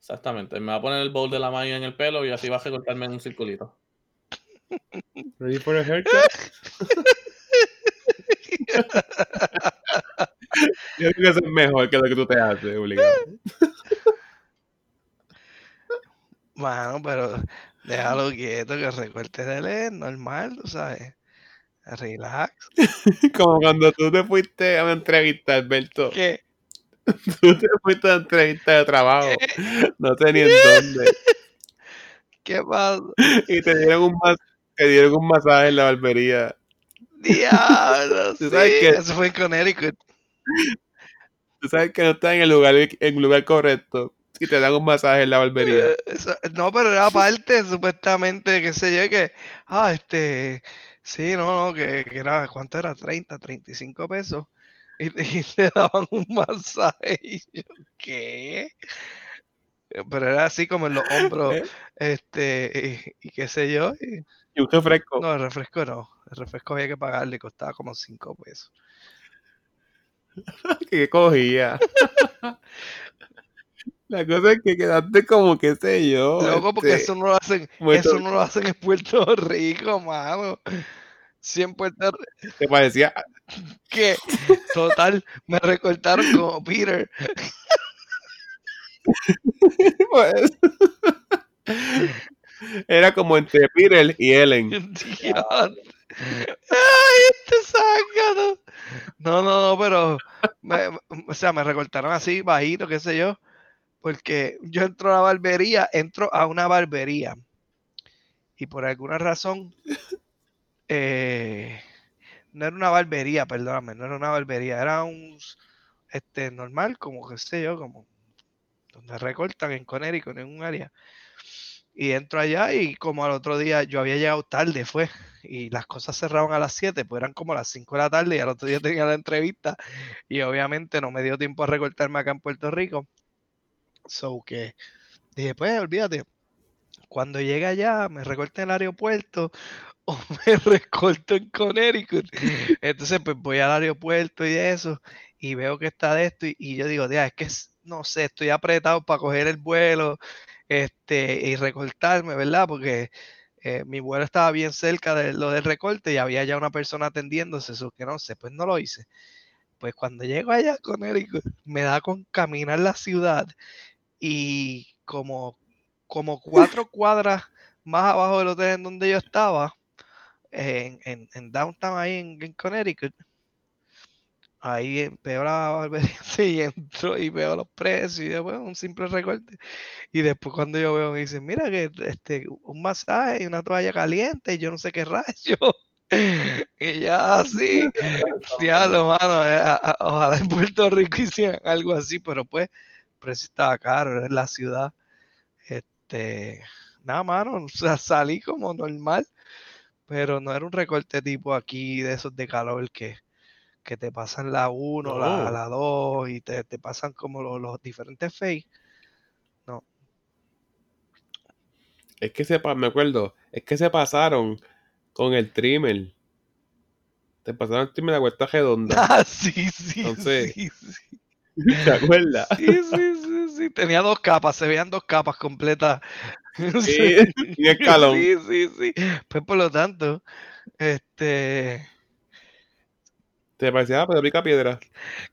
Exactamente. Me va a poner el bowl de la mano en el pelo y así va a recortarme en un circulito. Ready for a haircut? (laughs) Yo creo que eso es mejor que lo que tú te haces, obligado. Bueno, pero déjalo quieto, que recorte de leer, normal, tú sabes. Relax. (laughs) Como cuando tú te fuiste a una entrevista, Alberto. ¿Qué? (laughs) Tú te fuiste a una entrevista de trabajo. No tenías dónde. (laughs) ¿Qué pasa? Y te dieron un, mas- te dieron un masaje en la barbería. Diablo, sí. sabes que- Eso fue en Connecticut. Tú sabes que no estás en el lugar, en el lugar correcto. Y te dan un masaje en la barbería. Eh, eso- no, pero era parte, supuestamente, qué sé yo, que, ah, este, sí, no, no, que, que era, ¿cuánto era? 30, 35 pesos. Y, (laughs) y te daban un masaje. Y yo, ¿qué? Pero era así como en los hombros, ¿Eh? este, y, y qué sé yo. y- Y usted fresco. no, el refresco no. El refresco había que pagarle, costaba como 5 pesos. (laughs) que cogía. La cosa es que quedaste como, qué sé yo. Loco, porque este, eso no lo hacen, muerto- eso no lo hacen en Puerto Rico, mano. Si en Puerto Rico, Te parecía. que total, me recortaron como Peter. pues, (laughs) Era como entre Peter y Ellen. (laughs) Dios. Ay, este zángano. No, no, no, pero, me- o sea, me recortaron así, bajito, qué sé yo, porque yo entro a la barbería, entro a una barbería y por alguna razón, eh, no era una barbería, perdóname, no era una barbería, era un, este, normal, como qué sé yo, como donde recortan en Connecticut, en un área. Y entro allá y como al otro día yo había llegado tarde, fue, y las cosas cerraban a las 7, pues eran como las 5 de la tarde y al otro día (laughs) tenía la entrevista y obviamente no me dio tiempo a recortarme acá en Puerto Rico. So que dije, pues olvídate, cuando llegue allá me recorto en el aeropuerto (laughs) o me recorto en Connecticut. (laughs) Entonces pues voy al aeropuerto y eso y veo que está de esto y, y yo digo, "Dia, es que no sé, estoy apretado para coger el vuelo este, y recortarme, ¿verdad? Porque eh, mi vuelo estaba bien cerca de lo del recorte y había ya una persona atendiéndose, eso que no sé, pues no lo hice. Pues cuando llego allá con Connecticut, me da con caminar la ciudad y como, como cuatro (laughs) cuadras más abajo del hotel en donde yo estaba, en, en, en downtown ahí en, en Connecticut, ahí veo la barbería (laughs) y entro y veo los precios y después un simple recorte. Y después cuando yo veo me dicen, mira que este, un masaje y una toalla caliente y yo no sé qué (laughs) rayo. Y ya así, diablo, (laughs) mano, eh, ojalá en Puerto Rico hicieran algo así, pero pues, el precio estaba caro, era en la ciudad. Este, Nada, mano, o sea, salí como normal, pero no era un recorte tipo aquí de esos de calor que, que te pasan la 1, la, No. la 2 y te, te pasan como los, los diferentes face. Es que se me acuerdo, es que se pasaron con el trimmer. Te pasaron el trimmer de la vuelta redonda. (laughs) Ah, sí, sí, Entonces- sí, sí. (laughs) ¿Te acuerdas? Sí, sí, sí, sí. Tenía dos capas, se veían dos capas completas. (laughs) Sí, un escalón. Sí, sí, sí. Pues por lo tanto, este, Te parecía, pero pica piedra.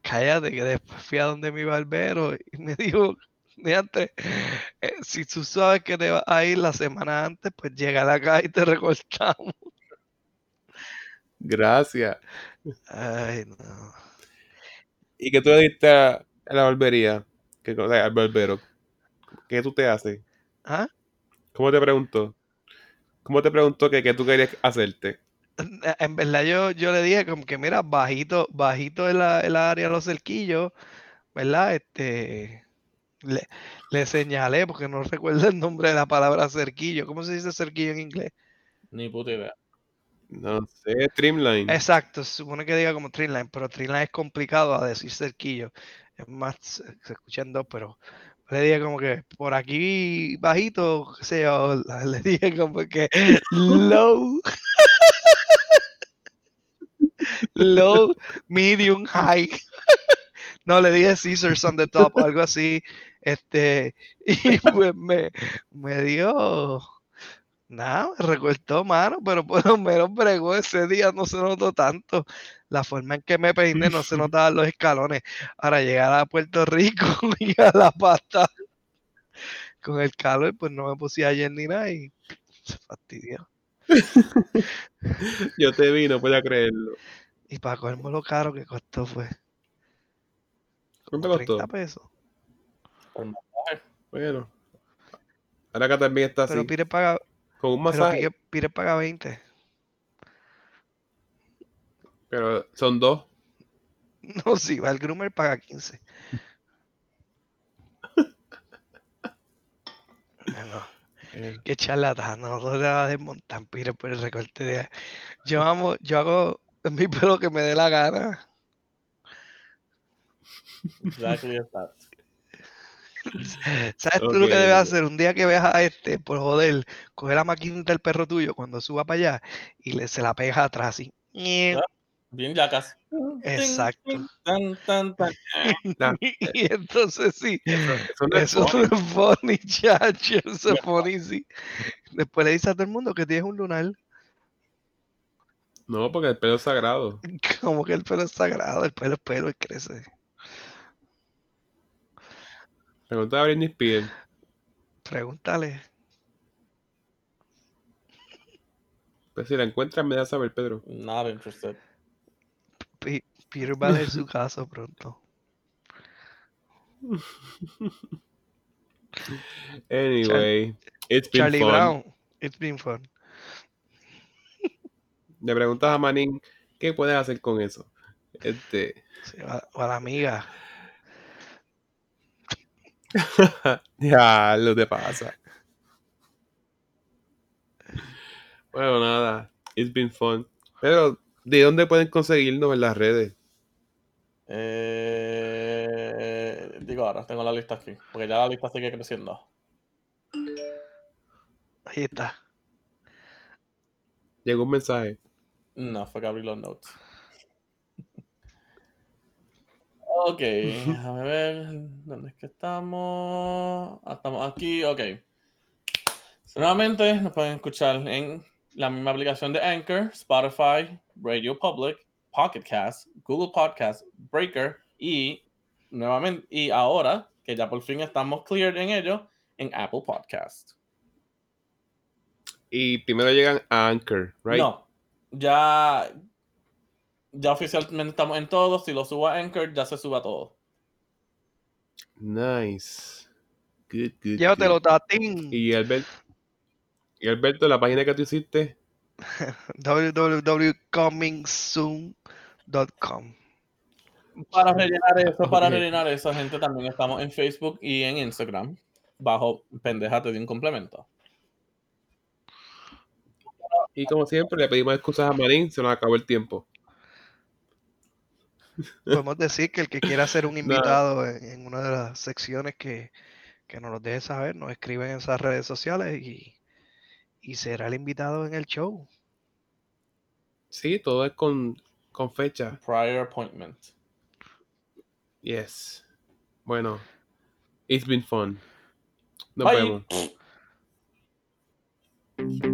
cállate que después fui a donde mi barbero y me dijo, antes, si tú sabes que te vas a ir la semana antes, pues llega acá y te recortamos. Gracias. Ay, no. ¿Y qué tú le diste a, la barbería? ¿Qué, o sea, al barbero? ¿Qué tú te haces? ¿Ah? ¿Cómo te preguntó? ¿Cómo te preguntó que qué tú querías hacerte? En verdad yo, yo le dije como que mira, bajito, bajito en la, en la área de los cerquillos, ¿verdad? Este le, le señalé porque no (laughs) recuerdo el nombre de la palabra cerquillo. ¿Cómo se dice cerquillo en inglés? Ni puta idea. No sé, Streamline. Exacto, se supone que diga como trimline, pero trimline es complicado a decir cerquillo. Es más, se, se escuchan dos, pero le dije como que por aquí bajito, sé yo, (laughs) le dije como que low, (laughs) low, medium, high. No, le dije scissors on the top algo así. Este, y pues me, me dio, nada, me recortó mano, pero por lo menos bregó ese día, no se notó tanto. La forma en que me peiné no se notaban los escalones. Ahora llegar a Puerto Rico (laughs) y a la pata con el calor, pues no me puse ayer ni nada y se fastidió. (laughs) Yo te vi, no podía creerlo. Y para colmo lo caro que costó fue ¿Cuánto costó? 30 pesos. Bueno. Ahora acá también está Pero así. Pire paga, Con un pero masaje. Pire, Pire paga 20. Pero son dos. (laughs) No, si va el groomer paga 15. (laughs) No, qué charlatán, no lo a desmontar Pire por el recorte de. Yo (laughs) amo, yo hago (laughs) mi pelo que me dé la gana. Exactly. (laughs) ¿Sabes tú lo que debes hacer? Un día que veas a este, por joder, coger la maquinita del perro tuyo cuando suba para allá y le, se la pegas atrás así. Bien yacas. Exacto. Tan, tan, tan. (laughs) Y entonces sí, eso no es eso funny. es funny, chacho, eso es funny, sí. Después le dices a todo el mundo que tienes un lunar, No, porque el pelo es sagrado. (laughs) como que el pelo es sagrado, el pelo es pelo y crece. Pregunta a Britney Spears. Pregúntale. Pues si la encuentras, me da saber, Pedro. Not interested. Peter va a leer su caso pronto. (laughs) Anyway, it's been Charlie fun. Brown, it's been fun. Le preguntas a Manin, ¿qué puedes hacer con eso? Este, Sí, o a la amiga. (laughs) ya, lo te pasa. Bueno, nada, it's been fun. Pero, ¿de dónde pueden conseguirnos en las redes? Eh, digo ahora, tengo la lista aquí. Porque ya la lista sigue creciendo. Ahí está. Llegó un mensaje. No, fue que abrí los notes. (laughs) Ok, déjame ver. ¿Dónde es que estamos? Ah, estamos aquí, ok. So, nuevamente nos pueden escuchar en la misma aplicación de Anchor, Spotify, Radio Public, Pocket Cast, Google Podcast, Breaker y nuevamente, y ahora que ya por fin estamos cleared en ello, en Apple Podcast. Y primero llegan a Anchor, right? No, ya, ya oficialmente estamos en todo. Si lo subo a Anchor, ya se suba todo. Nice. Good, good. Llévatelo, good. Tatín. Y Alberto, y Alberto, la página que tú hiciste, (laughs) www.comingsoon.com. Para rellenar eso, para rellenar eso, gente, también estamos en Facebook y en Instagram. Bajo Pendejate de un complemento. Y como siempre, le pedimos excusas a Marín, se nos acabó el tiempo. Podemos decir que el que quiera ser un (laughs) invitado en, en una de las secciones que, que nos lo deje saber, nos escriben en esas redes sociales y, y será el invitado en el show. Sí, todo es con, con fecha. Prior appointment. Yes. Bueno, it's been fun. Nos Bye. vemos.